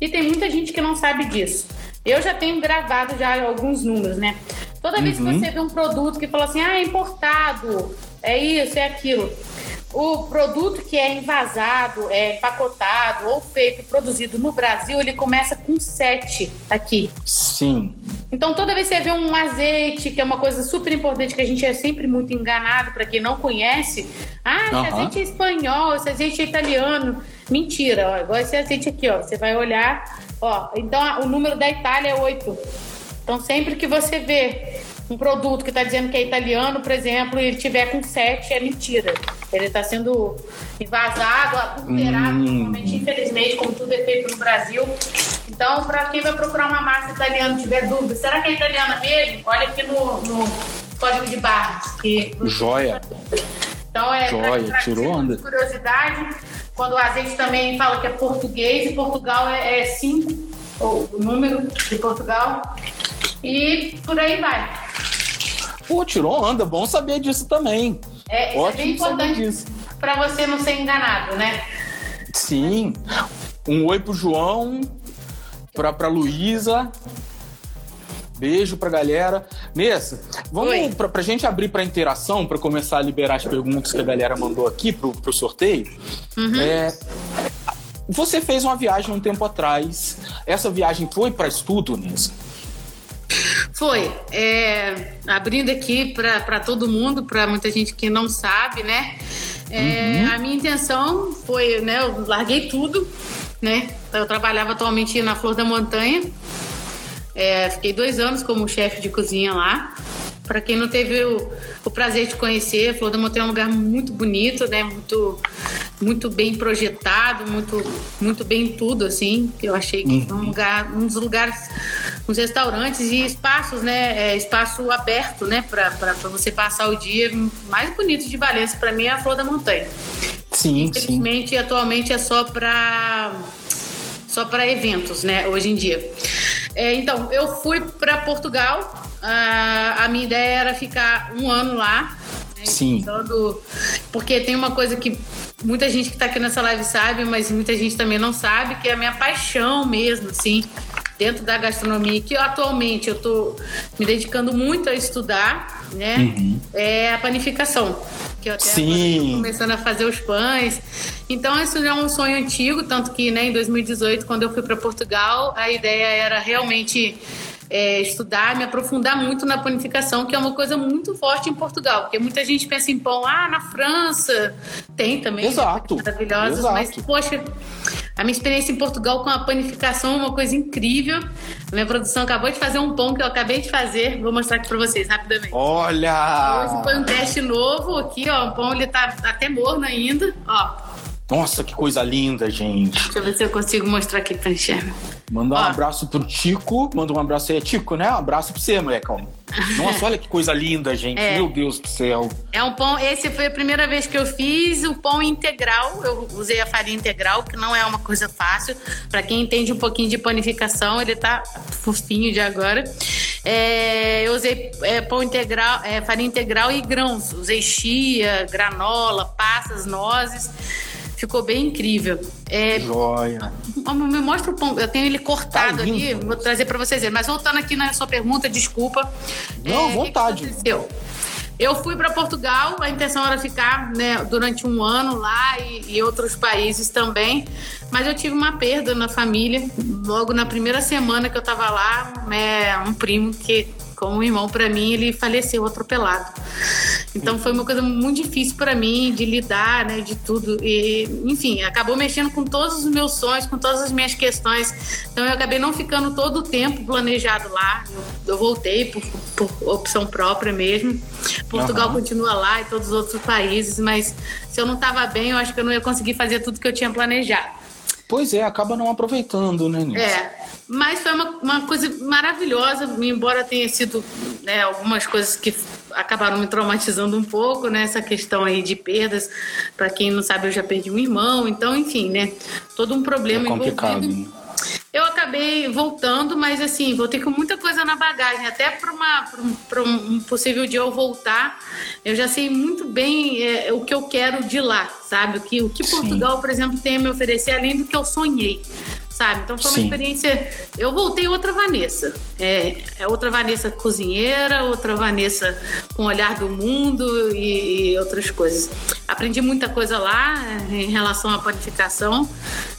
E tem muita gente que não sabe disso. Eu já tenho gravado já alguns números, né? Toda vez Uhum. que você vê um produto que fala assim, ah, é importado, é isso, é aquilo. O produto que é envasado, é empacotado ou feito, produzido no Brasil, ele começa com 7 aqui. Sim. Então, toda vez que você vê um azeite, que é uma coisa super importante, que a gente é sempre muito enganado, para quem não conhece, ah, esse azeite é espanhol, esse azeite é italiano. Mentira, ó, igual esse azeite aqui, ó. Você vai olhar, ó. Então, o número da Itália é 8. Então, sempre que você vê um produto que está dizendo que é italiano, por exemplo, e ele tiver com 7, é mentira. Ele está sendo envasado, adulterado, Hum. infelizmente, como tudo é feito no Brasil. Então, para quem vai procurar uma massa italiana e tiver dúvida, será que é italiana mesmo? Olha aqui no, no código de barras. Que Joia. então é Joia, pra- tirou onda. curiosidade. Quando o azeite também fala que é português, e Portugal é 5, o número de Portugal. E por aí vai. Pô, tirou onda. Bom saber disso também. É, isso é Ótimo bem saber importante disso. para você não ser enganado, né? Sim. Um oi pro João, pra, pra Luísa. Beijo pra galera. Nessa, vamos Oi. pra, pra gente abrir pra interação, pra começar a liberar as perguntas que a galera mandou aqui pro, pro sorteio. Uhum. É, você fez uma viagem um tempo atrás. Essa viagem foi pra estudo, Nessa? Foi. É, abrindo aqui para todo mundo, para muita gente que não sabe, né? É, A minha intenção foi, né? Eu larguei tudo, né? Eu trabalhava atualmente na Flor da Montanha. É, fiquei dois anos como chefe de cozinha lá. Para quem não teve o, o prazer de conhecer, Flor da Montanha é um lugar muito bonito, né? Muito, muito bem projetado, muito, muito bem tudo, assim. Eu achei que foi um lugar, um dos lugares, uns restaurantes e espaços, né? É, espaço aberto, né? Para você passar o dia mais bonito de Valência, para mim, é a Flor da Montanha. Sim, sim. Infelizmente, atualmente é só para só para eventos, né? Hoje em dia. É, então, eu fui para Portugal. Ah, a minha ideia era ficar um ano lá. né, Sim. tentando- porque tem uma coisa que muita gente que está aqui nessa live sabe, mas muita gente também não sabe, que é a minha paixão mesmo, assim, dentro da gastronomia, que eu, atualmente eu tô me dedicando muito a estudar, né? É a panificação. Que eu até Sim. começando a fazer os pães. Então, isso já é um sonho antigo, tanto que né, em 2018, quando eu fui para Portugal, a ideia era realmente é, estudar, me aprofundar muito na panificação, que é uma coisa muito forte em Portugal, porque muita gente pensa em pão, ah, na França tem também, Exato, maravilhosas, exato. mas poxa, a minha experiência em Portugal com a panificação é uma coisa incrível. A minha produção acabou de fazer um pão que eu acabei de fazer, vou mostrar aqui para vocês rapidamente. Olha! Hoje foi um teste novo aqui, ó. O pão ele tá até morno ainda. Ó, Nossa, que coisa linda, gente. deixa eu ver se eu consigo mostrar aqui pra enxergar. Mandar um abraço pro Tico. Manda um abraço aí, Tico, né? Um abraço pra você, molecão. <laughs> Nossa, olha que coisa linda, gente. É. Meu Deus do céu. É um pão. Esse foi a primeira vez que eu fiz o pão integral. Eu usei a farinha integral, que não é uma coisa fácil. Pra quem entende um pouquinho de panificação, ele tá fofinho de agora. É, eu usei é, pão integral, é, farinha integral e grãos. Usei chia, granola, passas, nozes. Ficou bem incrível. É, Joia. Me mostra o pão. Eu tenho ele cortado Tá ali, vou trazer para vocês verem. Mas voltando aqui na sua pergunta, desculpa. Não, É, vontade. O que que aconteceu? Eu fui para Portugal, a intenção era ficar né, durante um ano lá e, e outros países também, mas eu tive uma perda na família. Logo na primeira semana que eu estava lá, né, um primo que, como um irmão para mim, ele faleceu atropelado. Então foi uma coisa muito difícil para mim de lidar, né, de tudo. E, enfim, acabou mexendo com todos os meus sonhos, com todas as minhas questões. Então eu acabei não ficando todo o tempo planejado lá. Eu, eu voltei por, por opção própria mesmo. Portugal Aham. continua lá e todos os outros países, mas se eu não estava bem, eu acho que eu não ia conseguir fazer tudo que eu tinha planejado. Pois é, acaba não aproveitando, né, Nilce? É, mas foi uma, uma coisa maravilhosa, embora tenha sido né, algumas coisas que acabaram me traumatizando um pouco, né? Essa questão aí de perdas. Para quem não sabe, eu já perdi um irmão, então, enfim, né? Todo um problema É complicado. envolvido. né? Eu acabei voltando, mas assim, voltei com muita coisa na bagagem, até para um, um possível dia eu voltar. Eu já sei muito bem é, o que eu quero de lá, sabe? O que, o que Sim. Portugal, por exemplo, tem a me oferecer, além do que eu sonhei. sabe? Então foi uma Sim. experiência. Eu voltei outra Vanessa. É, é outra Vanessa cozinheira, outra Vanessa com olhar do mundo e, e outras coisas. Aprendi muita coisa lá é, em relação à panificação,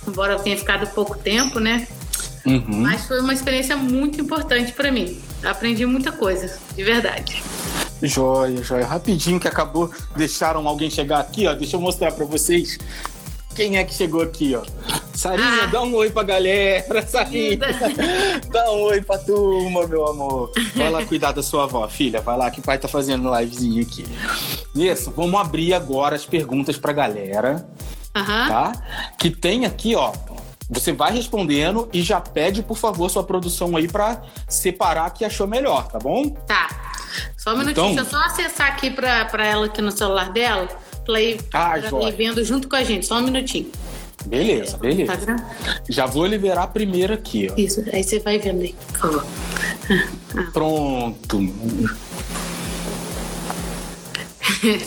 embora eu tenha ficado pouco tempo, né? Uhum. Mas foi uma experiência muito importante para mim. Aprendi muita coisa, de verdade. Joia, joia. Rapidinho que acabou, deixaram alguém chegar aqui, ó. Deixa eu mostrar pra vocês quem é que chegou aqui, ó. Sarinha, Ah. dá um oi pra galera, <laughs> Sarinha. <laughs> dá um oi pra turma, meu amor. Vai lá cuidar da sua avó, filha. Vai lá que o pai tá fazendo livezinho aqui. Isso, vamos abrir agora as perguntas pra galera, Aham. tá? Que tem aqui, ó. Você vai respondendo e já pede, por favor, sua produção aí pra separar que achou melhor, tá bom? Tá. Só um minutinho, Então- deixa eu só acessar aqui pra, pra ela aqui no celular dela, ir, Ah, joia. ir vendo junto com a gente. Só um minutinho. Beleza, beleza. Instagram? Já vou liberar a primeira aqui, ó. Isso, aí você vai vendo aí, por favor. <laughs> Pronto.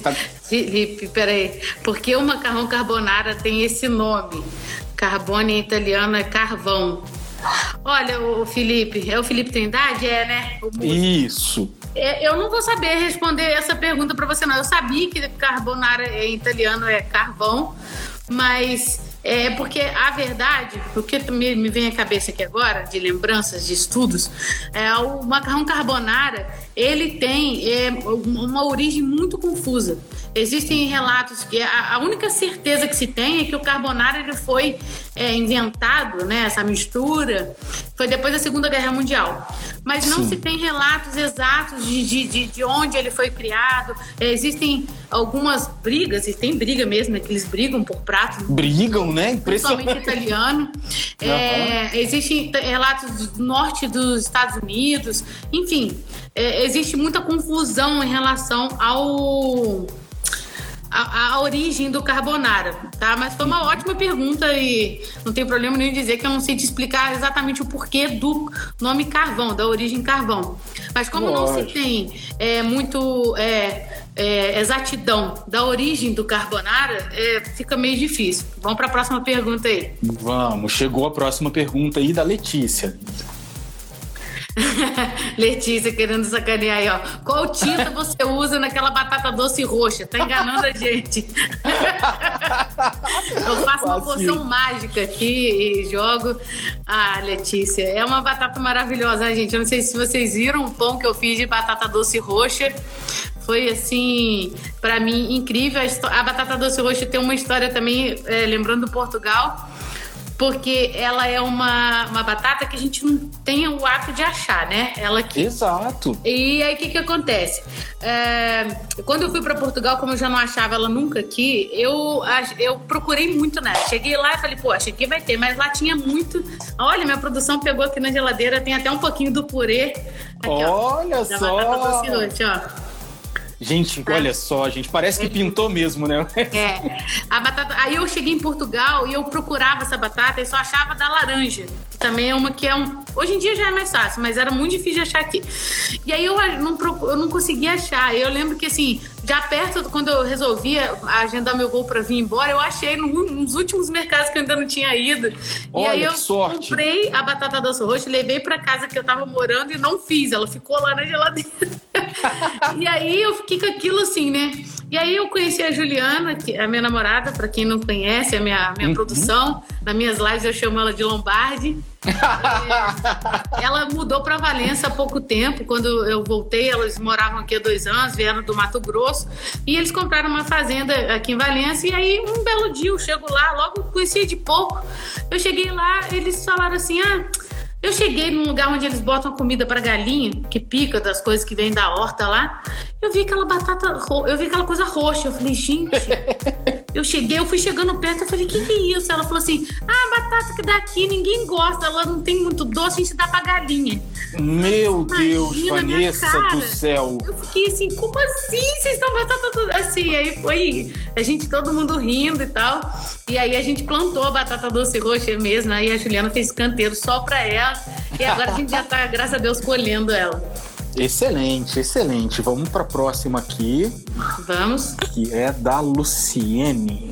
Tá- Felipe, peraí. Por que o macarrão carbonara tem esse nome? Carbone em italiano é carvão. Olha, o Felipe, é o Felipe Trindade? É, né? Isso. É, Eu não vou saber responder essa pergunta para você, não. Eu sabia que carbonara em italiano é carvão, mas é porque a verdade, o que me, me vem à cabeça aqui agora, de lembranças, de estudos, é o macarrão carbonara, ele tem é, uma origem muito confusa. Existem relatos que a, a única certeza que se tem é que o carbonara ele foi é, inventado, né, essa mistura, foi depois da Segunda Guerra Mundial. Mas não Sim. se tem relatos exatos de, de, de, de onde ele foi criado. É, existem algumas brigas, e tem briga mesmo, né, que eles brigam por prato, Brigam, né? principalmente italiano. <laughs> É, existem relatos do norte dos Estados Unidos. Enfim, é, existe muita confusão em relação ao a, a origem do carbonara, tá? Mas foi uma ótima pergunta e não tem problema nenhum em dizer que eu não sei te explicar exatamente o porquê do nome carvão, da origem carvão. Mas como não se Lógico. tem é, muito é, é, exatidão da origem do carbonara, é, fica meio difícil. Vamos para a próxima pergunta aí. Vamos, chegou a próxima pergunta aí da Letícia. <laughs> Letícia querendo sacanear aí, ó. Qual tinta você usa naquela batata doce roxa? Tá enganando a gente. <laughs> Eu faço uma poção mágica aqui e jogo. Ah, Letícia, é uma batata maravilhosa, né, gente? Eu não sei se vocês viram o pão que eu fiz de batata doce roxa. Foi assim, pra mim, incrível. A, a batata doce roxa tem uma história também, é, lembrando Portugal porque ela é uma, uma batata que a gente não tem o hábito de achar, né? Ela que Exato. e aí, o que que acontece? É, quando eu fui para Portugal, como eu já não achava ela nunca aqui, eu, eu procurei muito nela. Cheguei lá e falei, achei que vai ter, mas lá tinha muito. Olha, minha produção pegou aqui na geladeira, tem até um pouquinho do purê. Aqui, ó, Olha da só. batata doce ó. Gente, olha só, gente, parece que pintou mesmo, né? <laughs> É, a batata. Aí eu cheguei em Portugal e eu procurava essa batata e só achava da laranja. Que também é uma que é um. Hoje em dia já é mais fácil, mas era muito difícil de achar aqui. E aí eu não, procu- eu não conseguia achar. Eu lembro que assim, já perto, quando eu resolvia agendar meu voo pra vir embora, eu achei nos últimos mercados que eu ainda não tinha ido. e Olha, aí que eu sorte. comprei a batata doce roxa, levei pra casa que eu tava morando e não fiz. Ela ficou lá na geladeira. E aí eu fiquei com aquilo assim, né? E aí eu conheci a Juliana, que é a minha namorada, pra quem não conhece, é a minha, minha Uhum. produção. Nas minhas lives eu chamo ela de Lombardi. É, ela mudou para Valença há pouco tempo. Quando eu voltei, elas moravam aqui há dois anos, vieram do Mato Grosso. E eles compraram uma fazenda aqui em Valença. E aí, um belo dia, eu chego lá, logo conhecia de pouco. Eu cheguei lá, eles falaram assim: ah. Eu cheguei num lugar onde eles botam comida para galinha, que pica das coisas que vêm da horta lá. Eu vi aquela batata, eu vi aquela coisa roxa. Eu falei, gente, <laughs> eu cheguei, eu fui chegando perto, eu falei, o que, que é isso? Ela falou assim: ah, batata que daqui ninguém gosta, ela não tem muito doce, a gente dá pra galinha. Meu Deus, Imagina minha Vanessa do céu. Eu fiquei assim, como assim? Vocês estão batata tudo assim? Aí foi a gente, todo mundo rindo e tal. E aí a gente plantou a batata doce roxa mesmo. Aí a Juliana fez canteiro só pra ela. E agora a gente já tá, graças a Deus, colhendo ela. Excelente, excelente. Vamos para a próxima aqui, Vamos. que é da Luciene.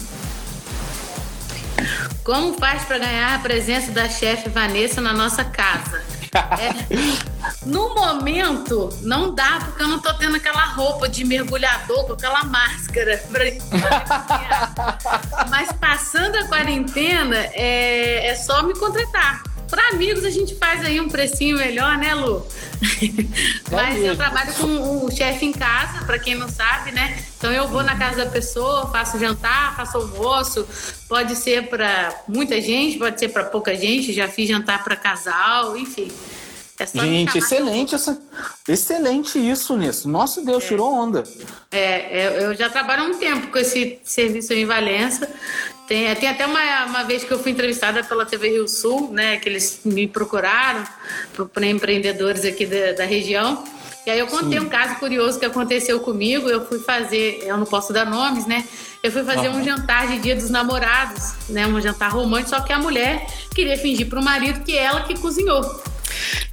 Como faz para ganhar a presença da chefe Vanessa na nossa casa? É, <laughs> no momento, não dá, porque eu não tô tendo aquela roupa de mergulhador com aquela máscara pra gente <laughs> Mas passando a quarentena, é, é só me contratar. Para amigos a gente faz aí um precinho melhor, né, Lu? <laughs> Mas eu trabalho com o chefe em casa, para quem não sabe, né? Então eu vou na casa da pessoa, faço jantar, faço almoço. Pode ser para muita gente, pode ser para pouca gente. Já fiz jantar para casal, enfim. É gente, excelente essa, excelente isso nisso. Nosso Deus, é. tirou onda. É, é, eu já trabalho há um tempo com esse serviço em Valença tem, tem até uma, uma vez que eu fui entrevistada pela TV Rio Sul, né? Que eles me procuraram para empreendedores aqui da, da região. E aí eu contei Sim. um caso curioso que aconteceu comigo. Eu fui fazer, eu não posso dar nomes, né? Eu fui fazer uhum. um jantar de Dia dos Namorados, né? Um jantar romântico, só que a mulher queria fingir para o marido que ela que cozinhou.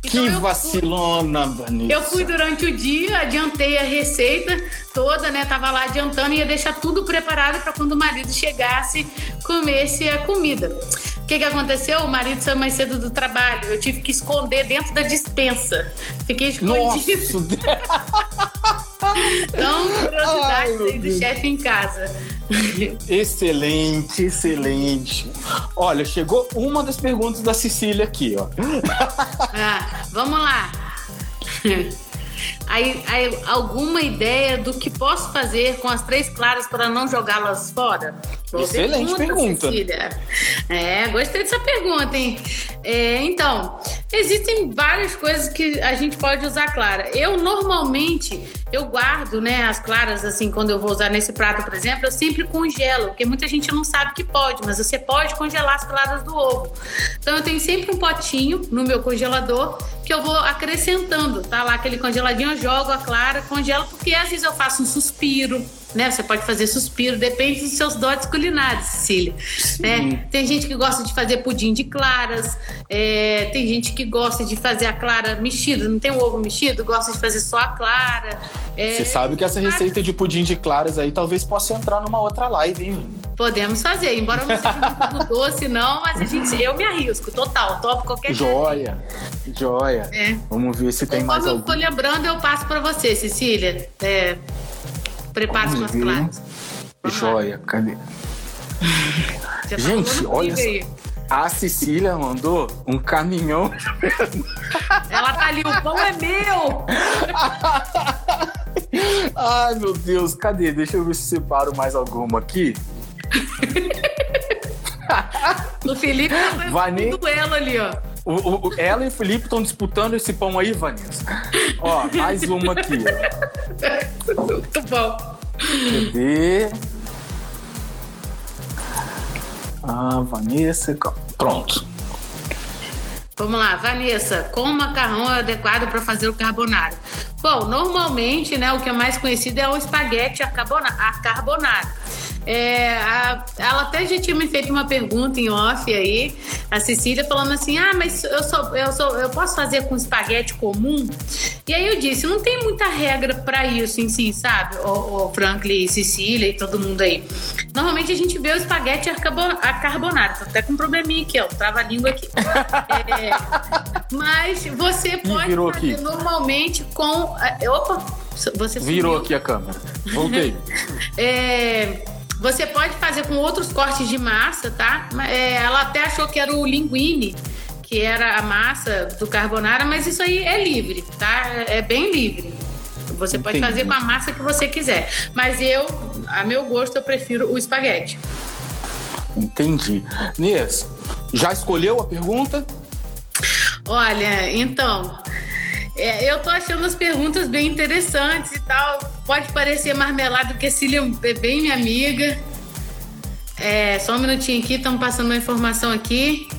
Então, que vacilona, Vanessa. Eu fui durante o dia, adiantei a receita toda, né? Tava lá adiantando e ia deixar tudo preparado para quando o marido chegasse, comesse a comida. O que, que aconteceu? O marido saiu mais cedo do trabalho. Eu tive que esconder dentro da dispensa. Fiquei escondido. <laughs> <laughs> então, curiosidade aí do chefe em casa. Excelente, excelente. Olha, chegou uma das perguntas da Cecília aqui, ó. Ah, vamos lá. Aí, aí, alguma ideia do que posso fazer com as três claras para não jogá-las fora? Excelente pergunta. Cecília. É, gostei dessa pergunta, hein? É, então, existem várias coisas que a gente pode usar clara. Eu normalmente eu guardo, né, as claras assim quando eu vou usar nesse prato, por exemplo, eu sempre congelo, porque muita gente não sabe que pode, mas você pode congelar as claras do ovo. Então eu tenho sempre um potinho no meu congelador que eu vou acrescentando, tá? Lá aquele congeladinho, eu jogo a clara, congelo porque às vezes eu faço um suspiro, né? Você pode fazer suspiro, depende dos seus dotes culinários, Cecília. Né? Tem gente que gosta de fazer pudim de claras, é, tem gente que gosta de fazer a clara mexida, não tem o ovo mexido, gosta de fazer só a clara. É, Você sabe que essa receita de pudim de claras aí talvez possa entrar numa outra live, hein? Podemos fazer, embora não seja muito doce, não, mas a gente, eu me arrisco, total, topo qualquer Joia, coisa. joia. É. Vamos ver se tem Conforme mais algum. eu for lembrando, eu passo para você, Cecília. É, Prepare suas claras. Joia, cadê? <laughs> Tá Gente, olha só. A Cecília mandou um caminhão. <laughs> Ela tá ali, o pão é meu! <laughs> Ai, meu Deus, cadê? Deixa eu ver se separo mais alguma aqui. o Felipe tá Vane... um duelo ali, ó. O, o, ela e o Felipe estão disputando esse pão aí, Vanessa. Ó, mais uma aqui. Ó. Muito bom. Cadê? Ah, Vanessa. Pronto. Vamos lá, Vanessa, qual macarrão é adequado para fazer o carbonara? Bom, normalmente, né, o que é mais conhecido é o espaguete a carbonara. É, a, ela até já tinha me feito uma pergunta em off aí, a Cecília falando assim: ah, mas eu sou, eu sou, eu posso fazer com espaguete comum? E aí eu disse: não tem muita regra para isso em si, sabe? O, o Franklin, Cecília e todo mundo aí. Normalmente a gente vê o espaguete a carbonara. Tô até com um probleminha aqui, ó, trava a língua aqui. é, mas você pode fazer aqui. normalmente com. É, opa! Você Virou sumiu. aqui a câmera. Voltei. <laughs> é, você pode fazer com outros cortes de massa, tá? É, ela até achou que era o linguine, que era a massa do carbonara, mas isso aí é livre, tá? É bem livre. Você Entendi. pode fazer com a massa que você quiser. Mas eu, a meu gosto, eu prefiro o espaguete. Entendi. Nias, já escolheu a pergunta? Olha, então, é, eu tô achando as perguntas bem interessantes e tal. Pode parecer marmelada, porque Cília é bem minha amiga. É, só um minutinho aqui, estamos passando uma informação aqui.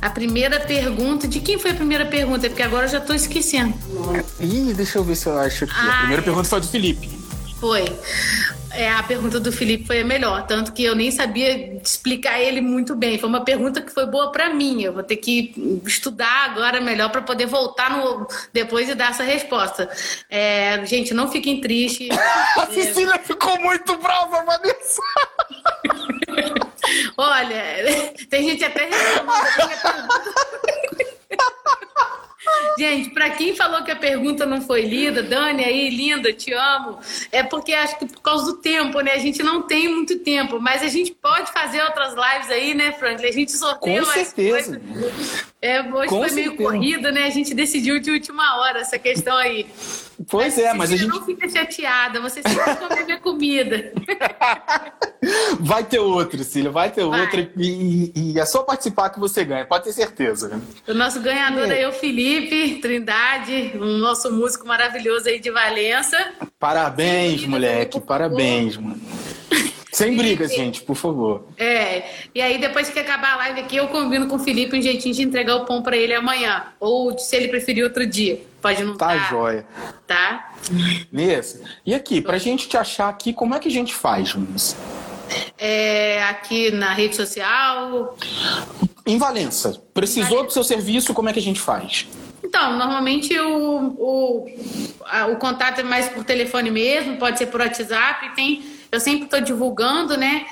A primeira pergunta, de quem foi a primeira pergunta? Porque agora eu já estou esquecendo. Ih, deixa eu ver se eu acho aqui. Ah, a primeira é. pergunta foi do Felipe. Foi. É, a pergunta do Felipe foi a melhor, tanto que eu nem sabia explicar ele muito bem. Foi uma pergunta que foi boa para mim. Eu vou ter que estudar agora melhor para poder voltar no depois e dar essa resposta. É, gente, não fiquem tristes. <laughs> a Cecília ficou muito brava, Vanessa. Olha, <laughs> tem gente até reclamando. <laughs> Gente, para quem falou que a pergunta não foi lida, Dani aí, linda, te amo. É porque acho que por causa do tempo, né? A gente não tem muito tempo, mas a gente pode fazer outras lives aí, né, Franklin? A gente sorteia Com certeza. É, hoje Com foi certeza. meio corrido, né? A gente decidiu de última hora essa questão aí. Pois mas é, mas a gente. não fica chateada, você sempre come minha comida. <laughs> Vai ter outro, Cília, vai ter vai. outro. E, e, é só participar que você ganha, pode ter certeza. O nosso ganhador é, é o Felipe Trindade, um nosso músico maravilhoso aí de Valença. Parabéns, moleque, parabéns, mano. Sem brigas, gente, por favor. É. E aí, depois que acabar a live aqui, eu combino com o Felipe um jeitinho de entregar o pão para ele amanhã. Ou se ele preferir outro dia. Pode não Tá, tá joia. Tá? Beleza. E aqui, pra gente te achar aqui, como é que a gente faz, Jonas? É, aqui na rede social. Em Valença. Precisou do seu serviço, como é que a gente faz? Então, normalmente o, o, a, o contato é mais por telefone mesmo, pode ser por WhatsApp, tem eu sempre estou divulgando, né?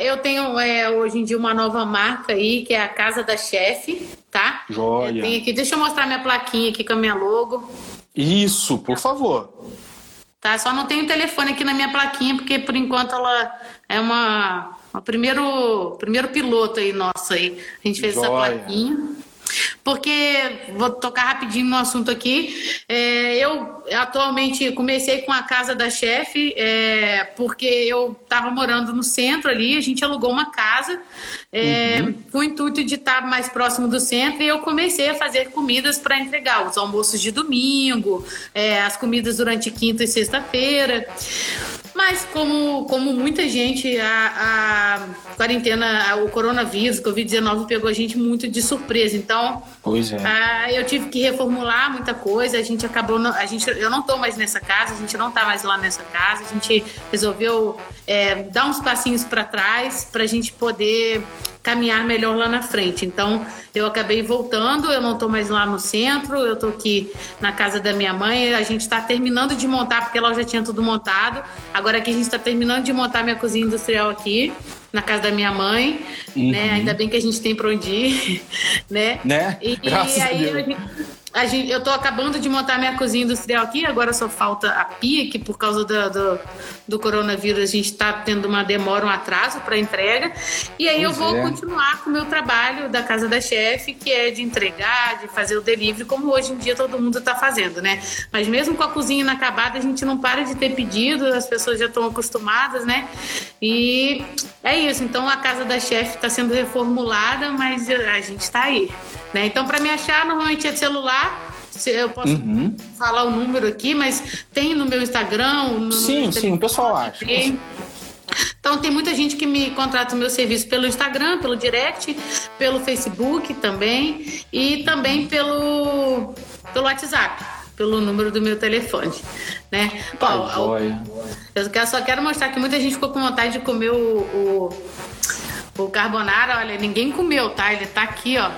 Eu tenho é, hoje em dia uma nova marca aí, que é a Casa da Chefe, tá? Joia. aqui, deixa eu mostrar minha plaquinha aqui com a minha logo. Isso, por favor. Tá, só não tem o telefone aqui na minha plaquinha, porque por enquanto ela é uma, uma primeiro, primeiro piloto aí nosso aí. A gente fez Joia. essa plaquinha. Porque, vou tocar rapidinho no assunto aqui, é, eu atualmente comecei com a casa da chefe, é, porque eu estava morando no centro ali, a gente alugou uma casa, é, uhum. com o intuito de estar mais próximo do centro, e eu comecei a fazer comidas para entregar, os almoços de domingo, é, as comidas durante quinta e sexta-feira. Mas como, como muita gente, a, a quarentena, o coronavírus, Covid-19 pegou a gente muito de surpresa. Então, pois é. a, eu tive que reformular muita coisa. A gente acabou, a gente, eu não estou mais nessa casa, a gente não está mais lá nessa casa. A gente resolveu é, dar uns passinhos para trás para a gente poder caminhar melhor lá na frente. Então, eu acabei voltando, eu não estou mais lá no centro, eu estou aqui na casa da minha mãe. A gente está terminando de montar, porque ela já tinha tudo montado. Agora aqui a gente está terminando de montar minha cozinha industrial aqui, na casa da minha mãe. Uhum. Né? Ainda bem que a gente tem para onde ir, <laughs> né? né? E, Graças e aí a, a gente eu estou acabando de montar minha cozinha industrial aqui, agora só falta a pia, que por causa do, do, do coronavírus a gente está tendo uma demora, um atraso para entrega. E aí pois eu vou é. continuar com o meu trabalho da Casa da Chefe, que é de entregar, de fazer o delivery, como hoje em dia todo mundo está fazendo, né? Mas mesmo com a cozinha inacabada, a gente não para de ter pedido, as pessoas já estão acostumadas, né? E é isso. Então a Casa da Chefe está sendo reformulada, mas a gente está aí. Né? Então, para me achar, normalmente é celular. Eu posso uhum. falar o número aqui, mas tem no meu Instagram. No sim, sim, o pessoal acha. Então tem muita gente que me contrata o meu serviço pelo Instagram, pelo direct, pelo Facebook também e também pelo, pelo WhatsApp, pelo número do meu telefone, né? Tá Bom, eu só quero mostrar que muita gente ficou com vontade de comer o, o, o carbonara. Olha, ninguém comeu, tá? Ele tá aqui, ó.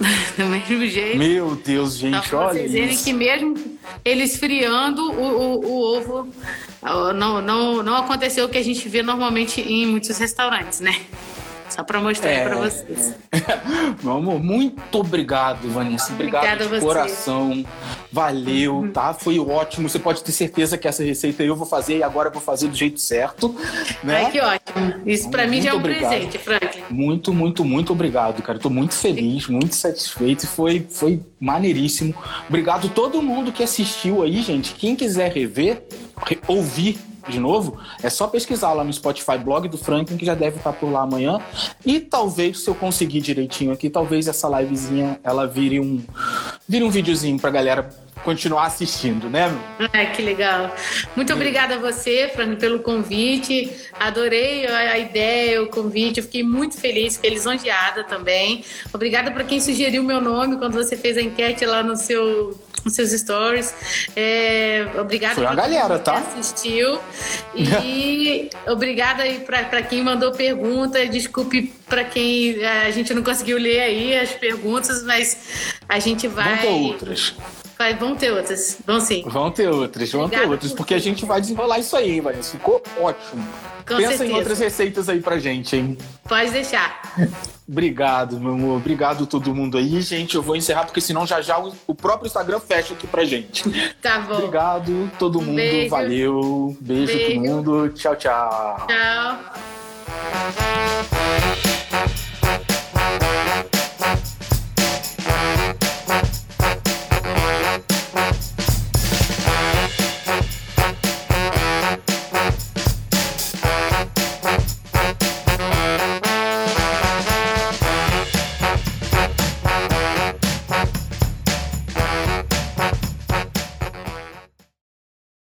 <laughs> do mesmo jeito. Meu Deus, gente, olha vocês verem isso. que mesmo ele esfriando, o, o, o, ovo não, não, não aconteceu o que a gente vê normalmente em muitos restaurantes, né? Só para mostrar é... para vocês. <laughs> Meu amor, muito obrigado, Vanessa. Obrigado Obrigada de coração. Valeu, uhum. tá? Foi ótimo. Você pode ter certeza que essa receita eu vou fazer e agora eu vou fazer do jeito certo. Né? Ai, que ótimo. Isso para mim já é um obrigado. presente, Franklin. Muito, muito, muito obrigado, cara. Estou muito feliz, muito satisfeito foi, foi maneiríssimo. Obrigado a todo mundo que assistiu aí, gente. Quem quiser rever, ouvir de novo, é só pesquisar lá no Spotify, blog do Franklin, que já deve estar por lá amanhã. E talvez, se eu conseguir direitinho aqui, talvez essa livezinha ela vire um, vire um videozinho pra galera continuar assistindo, né? É, que legal. Muito obrigada a você, Fran, pelo convite. Adorei a ideia, o convite. Eu fiquei muito feliz, fiquei lisonjeada também. Obrigada para quem sugeriu meu nome quando você fez a enquete lá no seu nos seus stories. É, obrigada Foi a galera, tá? assistiu. E <laughs> obrigada aí para quem mandou pergunta. Desculpe para quem é, a gente não conseguiu ler aí as perguntas, mas a gente vai. Ter outras. Vai, vão ter outras. Vão sim. Vão ter outras, vão Obrigada ter outras, porque a gente vai desenrolar isso aí, Vanessa. Ficou ótimo. Com Pensa certeza. em outras receitas aí pra gente, hein? Pode deixar. <laughs> Obrigado, meu amor. Obrigado todo mundo aí, gente. Eu vou encerrar porque senão já já o próprio Instagram fecha aqui pra gente. Tá bom. Obrigado todo mundo. Beijo. Valeu. Beijo, Beijo todo mundo. Tchau, tchau. Tchau.